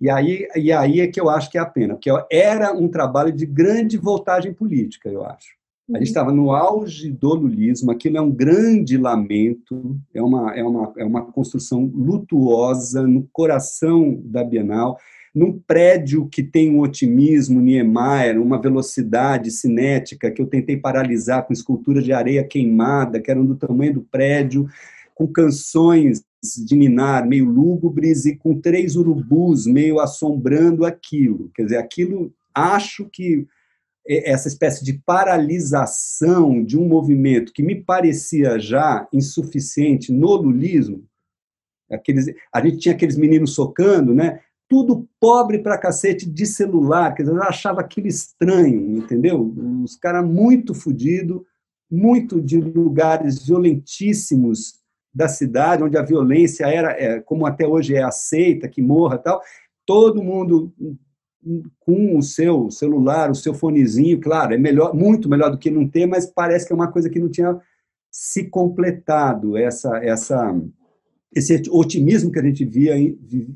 E aí, e aí é que eu acho que é a pena, porque era um trabalho de grande voltagem política, eu acho. A gente estava no auge do lulismo, aquilo é um grande lamento, é uma, é, uma, é uma construção lutuosa no coração da Bienal, num prédio que tem um otimismo Niemeyer, uma velocidade cinética que eu tentei paralisar com esculturas de areia queimada, que eram do tamanho do prédio, com canções de ninar meio lúgubres e com três urubus meio assombrando aquilo. Quer dizer, aquilo acho que essa espécie de paralisação de um movimento que me parecia já insuficiente no lulismo, aqueles, a gente tinha aqueles meninos socando, né? Tudo pobre pra cacete de celular, quer dizer, eu achava aquilo estranho, entendeu? Os caras muito fodidos, muito de lugares violentíssimos da cidade, onde a violência era, é, como até hoje é aceita, que morra tal, todo mundo com o seu celular, o seu fonezinho, claro, é melhor, muito melhor do que não ter, mas parece que é uma coisa que não tinha se completado essa essa esse otimismo que a gente via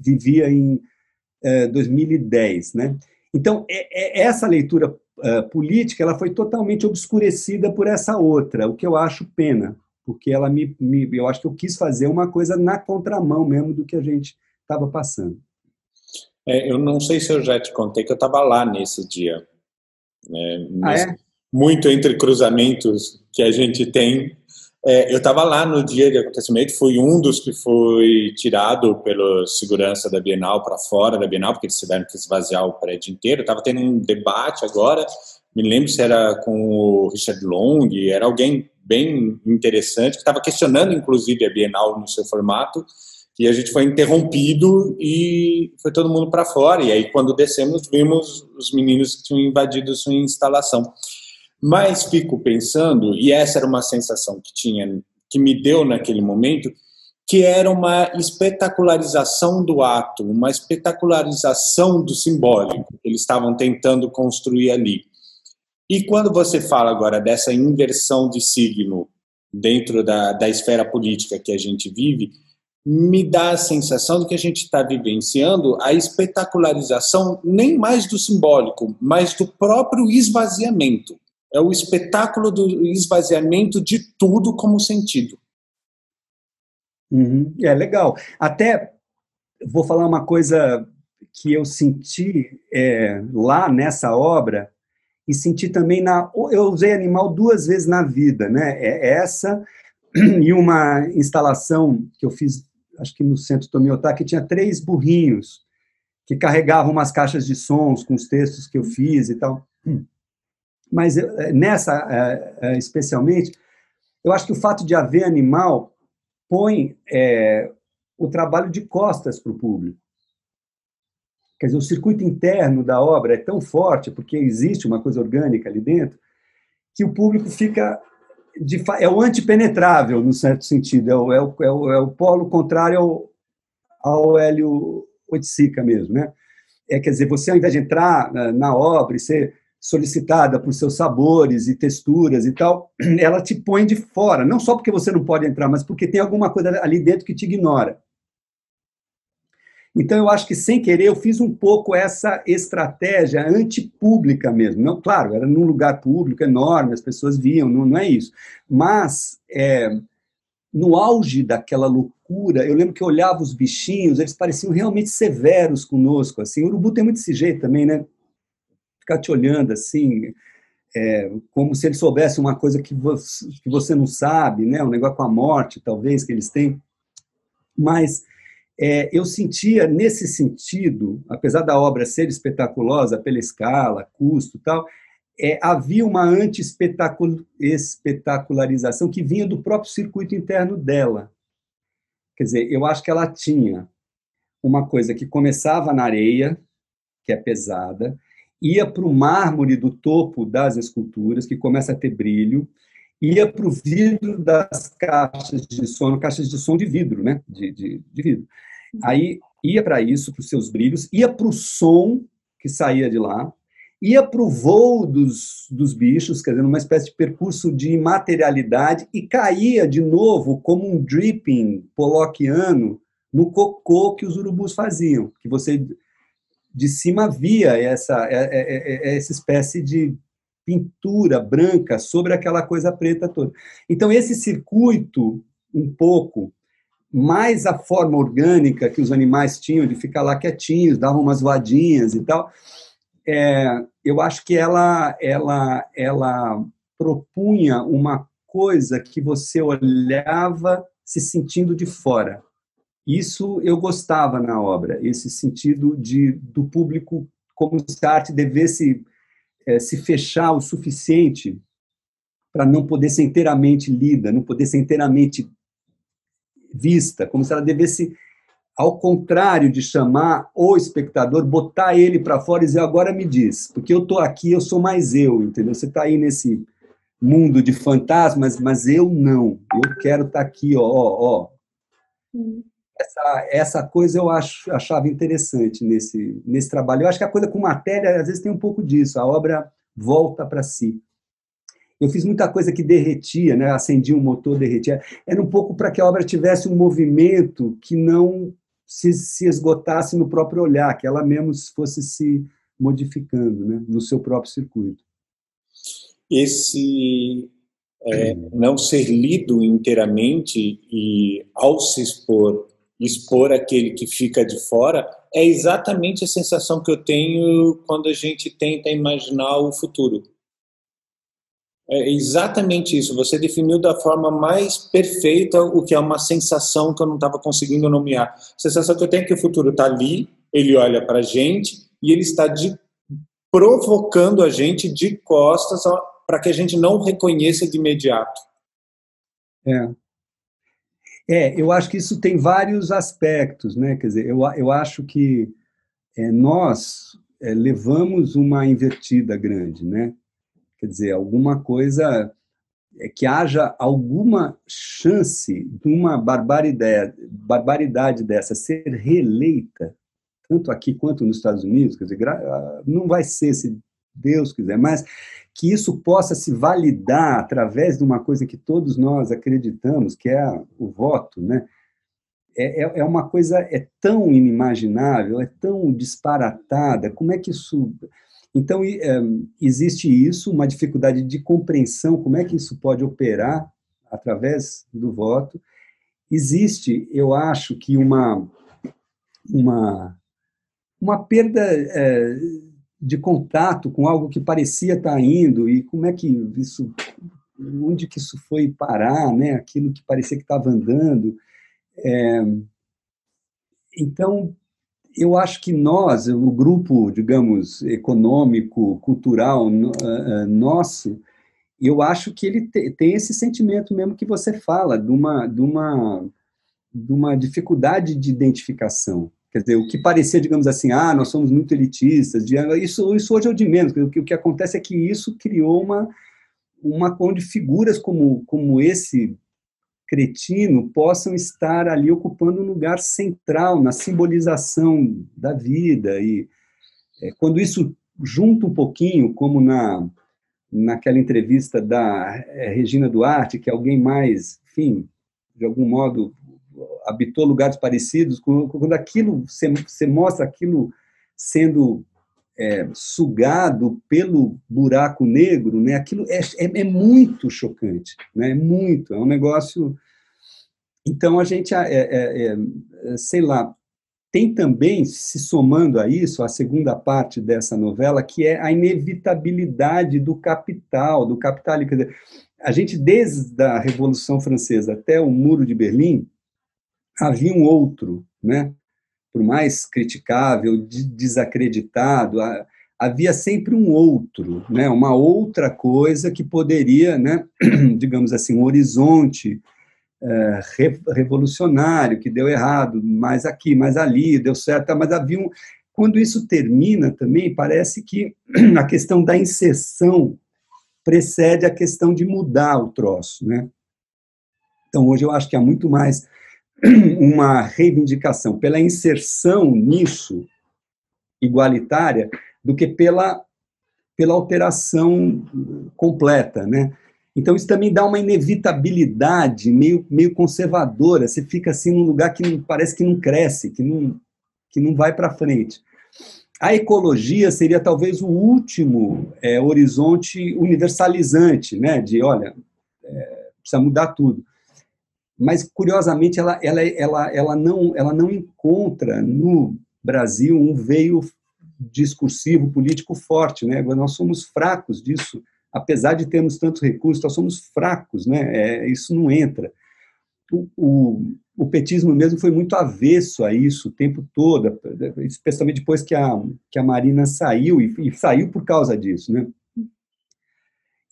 vivia em é, 2010, né? Então é, é, essa leitura uh, política ela foi totalmente obscurecida por essa outra, o que eu acho pena, porque ela me, me eu acho que eu quis fazer uma coisa na contramão mesmo do que a gente estava passando. É, eu não sei se eu já te contei que eu estava lá nesse dia. Né, ah, é? Muito entre cruzamentos que a gente tem. É, eu estava lá no dia de acontecimento, fui um dos que foi tirado pela segurança da Bienal para fora da Bienal, porque eles tiveram que esvaziar o prédio inteiro. Estava tendo um debate agora, me lembro se era com o Richard Long, era alguém bem interessante, que estava questionando, inclusive, a Bienal no seu formato, e a gente foi interrompido e foi todo mundo para fora. E aí, quando descemos, vimos os meninos que tinham invadido sua instalação. Mas fico pensando, e essa era uma sensação que tinha, que me deu naquele momento, que era uma espetacularização do ato, uma espetacularização do simbólico que eles estavam tentando construir ali. E quando você fala agora dessa inversão de signo dentro da, da esfera política que a gente vive, me dá a sensação de que a gente está vivenciando a espetacularização nem mais do simbólico, mas do próprio esvaziamento. É o espetáculo do esvaziamento de tudo como sentido. Uhum. É legal. Até vou falar uma coisa que eu senti é, lá nessa obra e senti também na. Eu usei animal duas vezes na vida, né? É essa e uma instalação que eu fiz acho que no centro Tomiotaki, tinha três burrinhos que carregavam umas caixas de sons com os textos que eu fiz e tal. Mas eh, nessa, eh, eh, especialmente, eu acho que o fato de haver animal põe é, o trabalho de costas para o público. Quer dizer, o circuito interno da obra é tão forte, porque existe uma coisa orgânica ali dentro, que o público fica de, é o antipenetrável, no certo sentido, é o, é o, é o, é o polo contrário ao, ao Hélio Oiticica mesmo, né? É, quer dizer, você ao invés de entrar na, na obra e ser solicitada por seus sabores e texturas e tal, ela te põe de fora, não só porque você não pode entrar, mas porque tem alguma coisa ali dentro que te ignora. Então, eu acho que, sem querer, eu fiz um pouco essa estratégia antipública mesmo. Não, claro, era num lugar público enorme, as pessoas viam, não, não é isso. Mas, é, no auge daquela loucura, eu lembro que eu olhava os bichinhos, eles pareciam realmente severos conosco. Assim. O urubu tem muito desse jeito também, né? Ficar te olhando assim, é, como se ele soubesse uma coisa que você, que você não sabe, né? Um negócio com a morte, talvez, que eles têm. Mas é, eu sentia nesse sentido, apesar da obra ser espetaculosa pela escala, custo e tal, é, havia uma anti-espetacularização que vinha do próprio circuito interno dela. Quer dizer, eu acho que ela tinha uma coisa que começava na areia, que é pesada, ia para o mármore do topo das esculturas, que começa a ter brilho, ia para o vidro das caixas de som, caixas de som de vidro, né? De, de, de vidro. Aí ia para isso, para os seus brilhos, ia para o som que saía de lá, ia para o voo dos, dos bichos, quer dizer, numa espécie de percurso de materialidade, e caía de novo como um dripping polockiano no cocô que os urubus faziam, que você de cima via essa, é, é, é, essa espécie de pintura branca sobre aquela coisa preta toda. Então, esse circuito, um pouco, mais a forma orgânica que os animais tinham de ficar lá quietinhos, davam umas voadinhas e tal, é, eu acho que ela, ela, ela propunha uma coisa que você olhava se sentindo de fora. Isso eu gostava na obra, esse sentido de do público como se a arte devesse é, se fechar o suficiente para não poder ser inteiramente lida, não poder ser inteiramente vista, como se ela devesse, ao contrário de chamar o espectador, botar ele para fora e dizer, agora me diz, porque eu estou aqui, eu sou mais eu, entendeu? Você está aí nesse mundo de fantasmas, mas eu não, eu quero estar tá aqui, ó, ó, ó. Essa, essa coisa eu acho, achava interessante nesse, nesse trabalho. Eu acho que a coisa com matéria, às vezes, tem um pouco disso, a obra volta para si. Eu fiz muita coisa que derretia, né? acendia um motor, derretia. Era um pouco para que a obra tivesse um movimento que não se, se esgotasse no próprio olhar, que ela mesmo fosse se modificando né? no seu próprio circuito. Esse é, não ser lido inteiramente e, ao se expor, expor aquele que fica de fora, é exatamente a sensação que eu tenho quando a gente tenta imaginar o futuro. É exatamente isso. Você definiu da forma mais perfeita o que é uma sensação que eu não estava conseguindo nomear. A sensação que eu tenho é que o futuro está ali, ele olha para a gente e ele está de, provocando a gente de costas para que a gente não reconheça de imediato. É, é, eu acho que isso tem vários aspectos, né? Quer dizer, eu, eu acho que é, nós é, levamos uma invertida grande, né? Quer dizer, alguma coisa é que haja alguma chance de uma barbaridade, barbaridade dessa ser reeleita, tanto aqui quanto nos Estados Unidos, quer dizer, não vai ser se Deus quiser, mas que isso possa se validar através de uma coisa que todos nós acreditamos, que é o voto, né? É, é, é uma coisa é tão inimaginável, é tão disparatada. Como é que isso? Então é, existe isso, uma dificuldade de compreensão. Como é que isso pode operar através do voto? Existe, eu acho que uma uma uma perda é, de contato com algo que parecia estar indo e como é que isso onde que isso foi parar né? Aquilo que parecia que estava andando. É, então eu acho que nós o grupo digamos econômico cultural uh, nosso eu acho que ele te, tem esse sentimento mesmo que você fala de uma de uma de uma dificuldade de identificação Quer dizer, o que parecia, digamos assim, ah, nós somos muito elitistas, isso, isso hoje é o de menos. O que, o que acontece é que isso criou uma, uma onde figuras como, como esse cretino possam estar ali ocupando um lugar central na simbolização da vida. E é, quando isso junta um pouquinho, como na, naquela entrevista da é, Regina Duarte, que é alguém mais, enfim, de algum modo habitou lugares parecidos, quando aquilo, você, mostra aquilo sendo é, sugado pelo buraco negro, né, aquilo é, é, é, muito chocante, né, é muito, é um negócio... Então, a gente, é, é, é, sei lá, tem também, se somando a isso, a segunda parte dessa novela, que é a inevitabilidade do capital, do capital. Quer dizer, a gente, desde a Revolução Francesa até o Muro de Berlim, havia um outro, né? Por mais criticável, desacreditado, havia sempre um outro, né? Uma outra coisa que poderia, né? Digamos assim, um horizonte é, revolucionário que deu errado, mais aqui, mais ali, deu certo, mas havia um quando isso termina também, parece que a questão da inserção precede a questão de mudar o troço, né? Então, hoje eu acho que há muito mais uma reivindicação pela inserção nisso igualitária do que pela, pela alteração completa, né? Então isso também dá uma inevitabilidade meio, meio conservadora. Você fica assim num lugar que não, parece que não cresce, que não, que não vai para frente. a ecologia seria talvez o último é, horizonte universalizante, né? De, olha, é, precisa mudar tudo. Mas, curiosamente, ela, ela, ela, ela, não, ela não encontra no Brasil um veio discursivo político forte, né? Nós somos fracos disso, apesar de termos tantos recursos, nós somos fracos, né? É, isso não entra. O, o, o, petismo mesmo foi muito avesso a isso o tempo todo, especialmente depois que a, que a Marina saiu, e, e saiu por causa disso, né?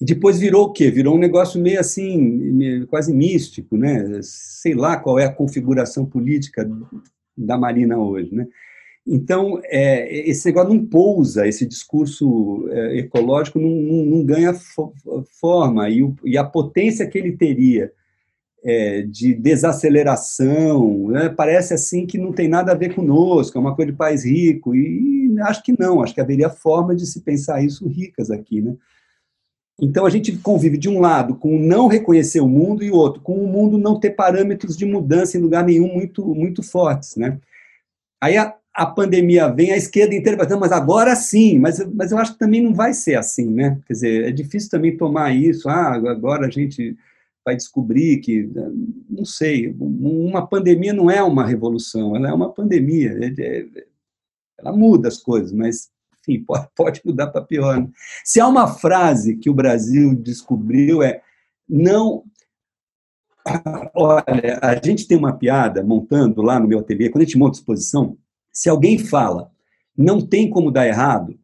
E depois virou o quê? Virou um negócio meio assim, quase místico, né? Sei lá qual é a configuração política da Marina hoje, né? Então, é, esse negócio não pousa, esse discurso é, ecológico não, não, não ganha fo forma, e, o, e, a potência que ele teria é, de desaceleração, né, parece assim que não tem nada a ver conosco, é uma coisa de país rico, e acho que não, acho que haveria forma de se pensar isso ricas aqui, né? Então a gente convive de um lado com não reconhecer o mundo e o outro com o mundo não ter parâmetros de mudança em lugar nenhum muito muito fortes, né? Aí a, a pandemia vem, a esquerda inteira vai mas agora sim, mas, mas eu acho que também não vai ser assim, né? Quer dizer, é difícil também tomar isso, ah, agora a gente vai descobrir que, não sei, uma pandemia não é uma revolução, ela é uma pandemia, é, é, ela muda as coisas, mas enfim, pode, pode mudar para pior. Né? Se há uma frase que o Brasil descobriu é não. Olha, a gente tem uma piada montando lá no meu ateliê, quando a gente monta exposição, se alguém fala não tem como dar errado,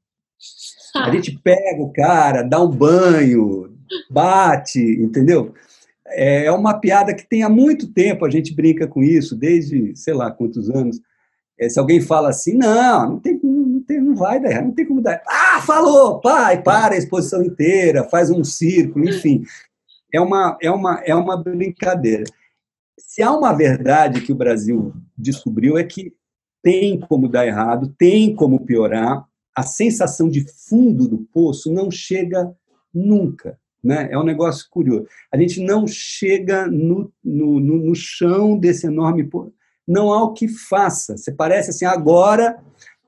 a gente pega o cara, dá um banho, bate, entendeu? É uma piada que tem há muito tempo, a gente brinca com isso, desde sei lá quantos anos. É, se alguém fala assim, não, não tem, tem, não vai dar errado, não tem como dar. Ah, falou, pai, para a exposição inteira, faz um círculo, enfim. É uma, é uma, é uma brincadeira. Se há uma verdade que o Brasil descobriu é que tem como dar errado, tem como piorar, a sensação de fundo do poço não chega nunca. Né? É um negócio curioso. A gente não chega no, no, no, no chão desse enorme poço não há o que faça. Você parece assim, agora.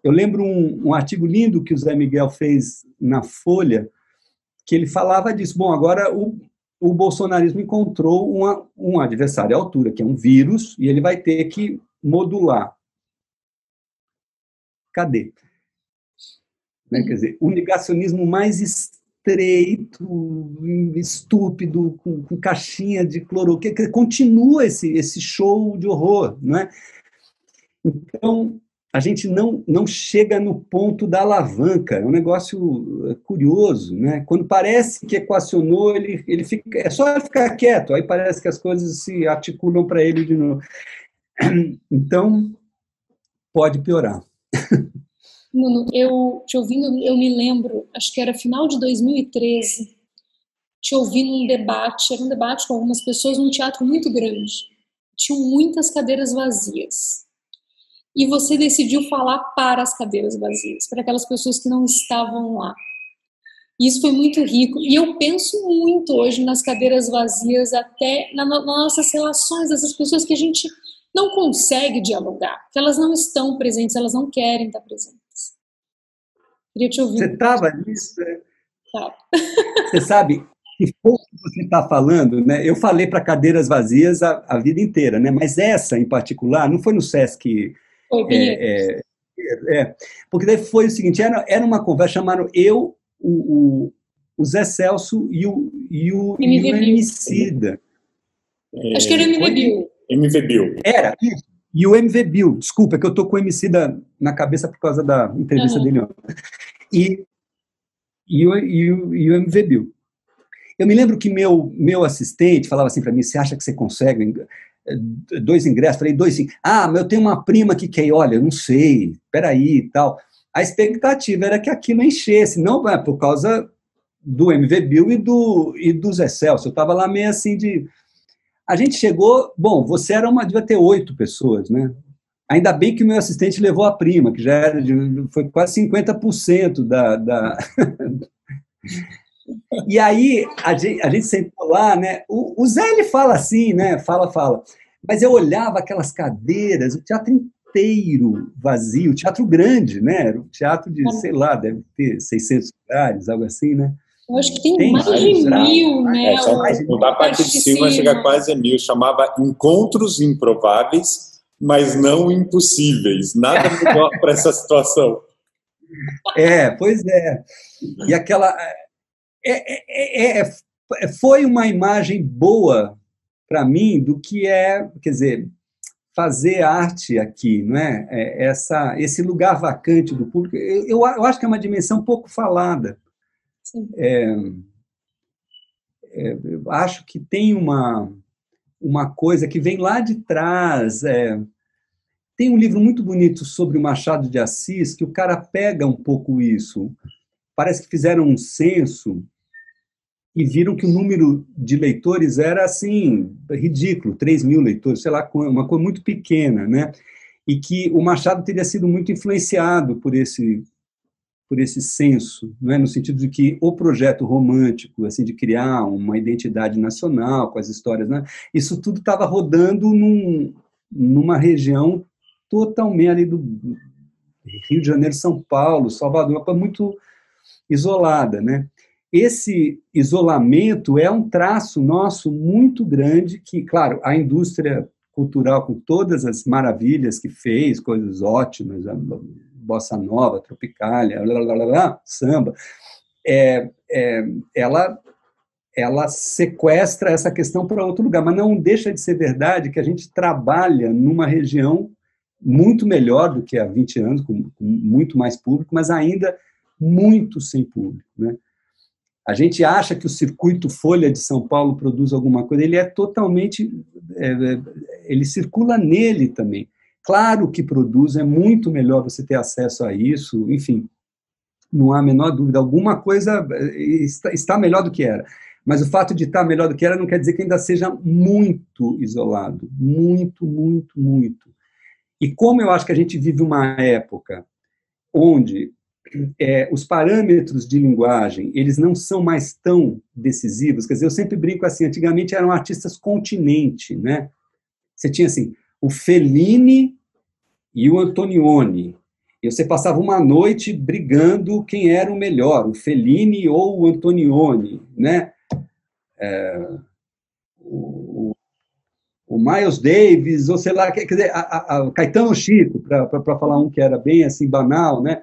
Eu lembro um, um artigo lindo que o Zé Miguel fez na Folha, que ele falava disso. Bom, agora o, o bolsonarismo encontrou uma, um adversário à altura, que é um vírus, e ele vai ter que modular. Cadê? Né? Quer dizer, o negacionismo mais estreito, estúpido, com, com caixinha de cloroquina, continua esse, esse show de horror, não é? Então, a gente não, não chega no ponto da alavanca, é um negócio é, curioso, né? Quando parece que equacionou, ele, ele fica, é só ficar quieto, aí parece que as coisas se articulam para ele de novo. Então, pode piorar. Nuno, eu te ouvindo, eu me lembro, acho que era final de 2013, te ouvi num debate, era um debate com algumas pessoas num teatro muito grande. Tinham muitas cadeiras vazias. E você decidiu falar para as cadeiras vazias, para aquelas pessoas que não estavam lá. Isso foi muito rico. E eu penso muito hoje nas cadeiras vazias, até nas nossas relações, dessas pessoas que a gente não consegue dialogar, que elas não estão presentes, elas não querem estar presentes. Queria te ouvir. Você estava nisso? Né? Tá. Você sabe, que pouco você está falando, né? Eu falei para cadeiras vazias a, a, vida inteira, né? Mas essa em particular não foi no Sesc. Foi, é, é, é, porque daí foi o seguinte: era, era uma conversa chamada eu, o, o, o Zé Celso e o, e o, e o Emicida. Acho que era o MV Bill. MV Bill. Era, isso. E o MV Bill, desculpa, é que eu tô com o MC da, na cabeça por causa da entrevista uhum. dele ontem. E, e, o, e, o, e o MV Bill. Eu me lembro que meu, meu assistente falava assim para mim: você acha que você consegue dois ingressos? Falei, dois sim. Ah, mas eu tenho uma prima que quer, olha, eu não sei, peraí e tal. A expectativa era que aquilo enchesse, não é por causa do MV Bill e do, e do Zé Celso. Eu estava lá meio assim de a gente chegou, bom, você era uma, devia ter oito pessoas, né? Ainda bem que o meu assistente levou a prima, que já era de, foi quase 50% da. da... e aí a gente, a gente sentou lá, né? O, o Zé ele fala assim, né? Fala, fala. Mas eu olhava aquelas cadeiras, o teatro inteiro vazio, teatro grande, né? Era um teatro de, sei lá, deve ter 600 lugares, algo assim, né? Eu acho que tem, tem mais de mil, né? É, só mais, da parte de cima chega quase a mil. Chamava Encontros Improváveis, mas não impossíveis. Nada melhor para essa situação. É, pois é. E aquela. É, é, é, é foi uma imagem boa para mim do que é, quer dizer, fazer arte aqui, não é? é essa, esse lugar vacante do público. Eu, eu, eu acho que é uma dimensão pouco falada. É, é, eu acho que tem uma, uma coisa que vem lá de trás. É, tem um livro muito bonito sobre o Machado de Assis que o cara pega um pouco isso. Parece que fizeram um censo e viram que o número de leitores era assim ridículo, 3 mil leitores, sei lá, uma coisa muito pequena, né? E que o Machado teria sido muito influenciado por esse por esse senso, não é? no sentido de que o projeto romântico, assim, de criar uma identidade nacional com as histórias, né? isso tudo estava rodando num, numa região totalmente ali do Rio de Janeiro, São Paulo, Salvador, uma coisa muito isolada, né? Esse isolamento é um traço nosso muito grande que, claro, a indústria cultural com todas as maravilhas que fez, coisas ótimas, bossa nova, blá, samba, é, é, ela, ela sequestra essa questão para outro lugar, mas não deixa de ser verdade que a gente trabalha numa região muito melhor do que há 20 anos, com muito mais público, mas ainda muito sem público, né? A gente acha que o circuito Folha de São Paulo produz alguma coisa, ele é totalmente. É, é ele circula nele também. Claro que produz, é muito melhor você ter acesso a isso, enfim, não há a menor dúvida. Alguma coisa eh, está, está melhor do que era. Mas o fato de estar melhor do que era não quer dizer que ainda seja muito isolado. Muito, muito, muito. E como eu acho que a gente vive uma época onde é, os parâmetros de linguagem eles não são mais tão decisivos. Quer dizer, eu sempre brinco assim, antigamente eram artistas continente, né? Você tinha assim, o Fellini e o Antonioni. E você passava uma noite brigando quem era o melhor, o Fellini ou o Antonioni, né? É, o, o, Miles Davis, ou sei lá, quer dizer, a, a, a Caetano Chico, para falar um que era bem assim banal, né?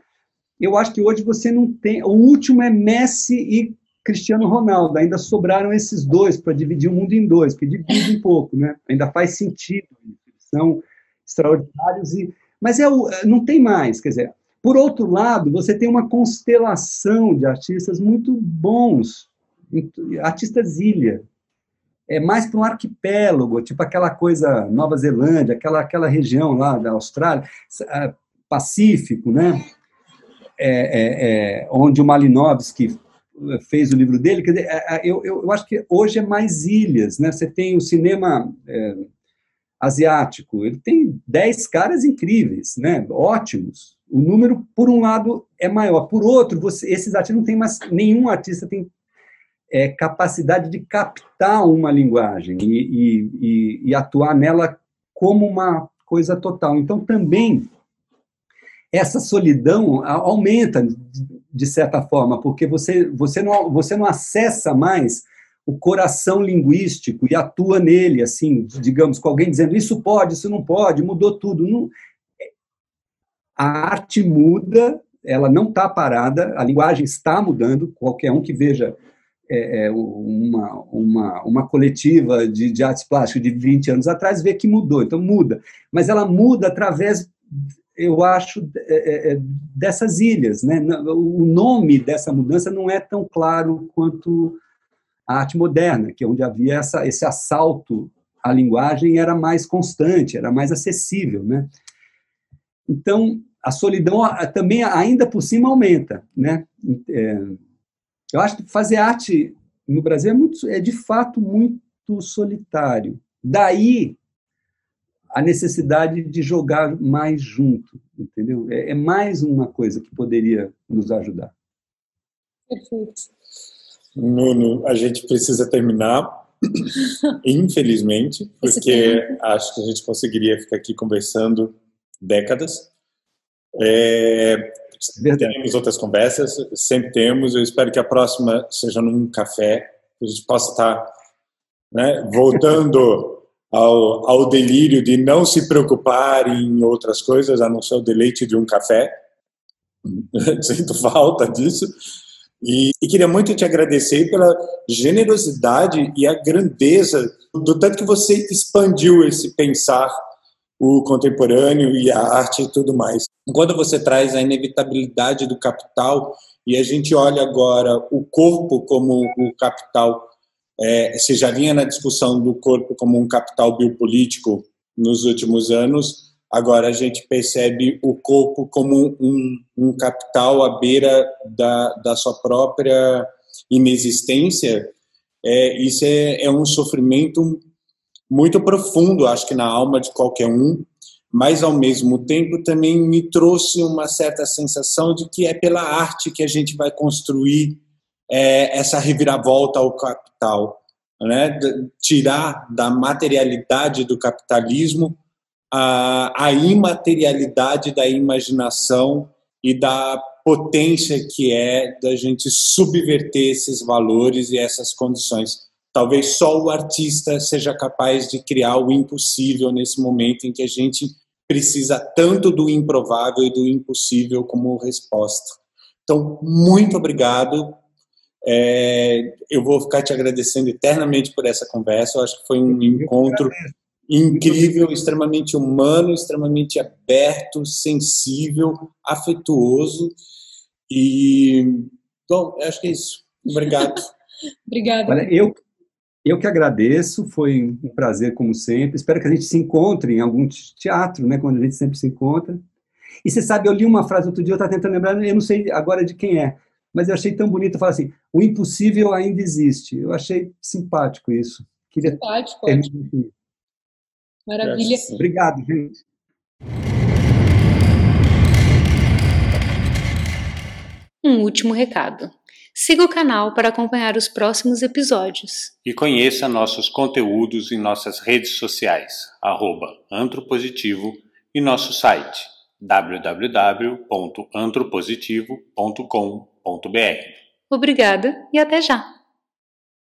Eu acho que hoje você não tem. O último é Messi e Cristiano Ronaldo. Ainda sobraram esses dois para dividir o mundo em dois, porque divide um pouco, né? Ainda faz sentido. São extraordinários e mas é o, não tem mais, quer dizer. Por outro lado, você tem uma constelação de artistas muito bons, artistas ilha. É mais para um arquipélago, tipo aquela coisa Nova Zelândia, aquela aquela região lá da Austrália, Pacífico, né? É, é, é, onde o Malinowski fez o livro dele, quer dizer, eu, eu, acho que hoje é mais ilhas, né? Você tem o cinema é, asiático, ele tem 10 caras incríveis, né? Ótimos. O número, por um lado, é maior. Por outro, você, esses artistas não tem mais. Nenhum artista tem é, capacidade de captar uma linguagem e, e, e, e atuar nela como uma coisa total. Então, também, essa solidão aumenta, de certa forma, porque você, você, não, você não acessa mais o coração linguístico e atua nele, assim, digamos, com alguém dizendo isso pode, isso não pode, mudou tudo. Não... A arte muda, ela não está parada, a linguagem está mudando, qualquer um que veja é, é, uma, uma, uma coletiva de, de artes plásticas de 20 anos atrás vê que mudou, então muda. Mas ela muda através, eu acho, é, é, é dessas ilhas. Né? O nome dessa mudança não é tão claro quanto a arte moderna, que é onde havia essa, esse assalto à linguagem era mais constante, era mais acessível, né? Então, a solidão também, ainda por cima, aumenta, né? É, eu acho que fazer arte no Brasil é, muito, é de fato muito solitário. Daí a necessidade de jogar mais junto, entendeu? É, é mais uma coisa que poderia nos ajudar. Perfeito. Nuno, a gente precisa terminar, infelizmente, porque acho que a gente conseguiria ficar aqui conversando décadas. É, teremos outras conversas, sempre temos. Eu espero que a próxima seja num café, que a gente possa estar né, voltando ao, ao delírio de não se preocupar em outras coisas, a não ser o deleite de um café. Sinto falta disso. E, e, queria muito te agradecer pela generosidade e a grandeza do tanto que você expandiu esse pensar o contemporâneo e a arte e tudo mais. Quando você traz a inevitabilidade do capital e a gente olha agora o corpo como o capital, é, você já vinha na discussão do corpo como um capital biopolítico nos últimos anos, agora a gente percebe o corpo como um, um capital à beira da, da sua própria inexistência. É, isso é, é um sofrimento muito profundo, acho que na alma de qualquer um, mas ao mesmo tempo também me trouxe uma certa sensação de que é pela arte que a gente vai construir é, essa reviravolta ao capital, né? tirar da materialidade do capitalismo a, a imaterialidade da imaginação e da potência que é da gente subverter esses valores e essas condições. Talvez só o artista seja capaz de criar o impossível nesse momento em que a gente precisa tanto do improvável e do impossível como resposta. Então, muito obrigado. É, eu vou ficar te agradecendo eternamente por essa conversa. Eu acho que foi um encontro incrível, extremamente humano, extremamente aberto, sensível, afetuoso. E, bom, acho que é isso. Obrigado. Obrigada. Olha, eu, eu que agradeço, foi um prazer como sempre. Espero que a gente se encontre em algum teatro, né, quando a gente sempre se encontra. E você sabe, eu li uma frase outro dia, eu estava tentando lembrar, eu não sei agora de quem é, mas eu achei tão bonito falar assim: o impossível ainda existe. Eu achei simpático isso. Queria simpático, ótimo. Maravilha. Obrigado, gente. Um último recado. Siga o canal para acompanhar os próximos episódios. E conheça nossos conteúdos em nossas redes sociais, arroba antropositivo e nosso site www.antropositivo.com.br. Obrigada e até já!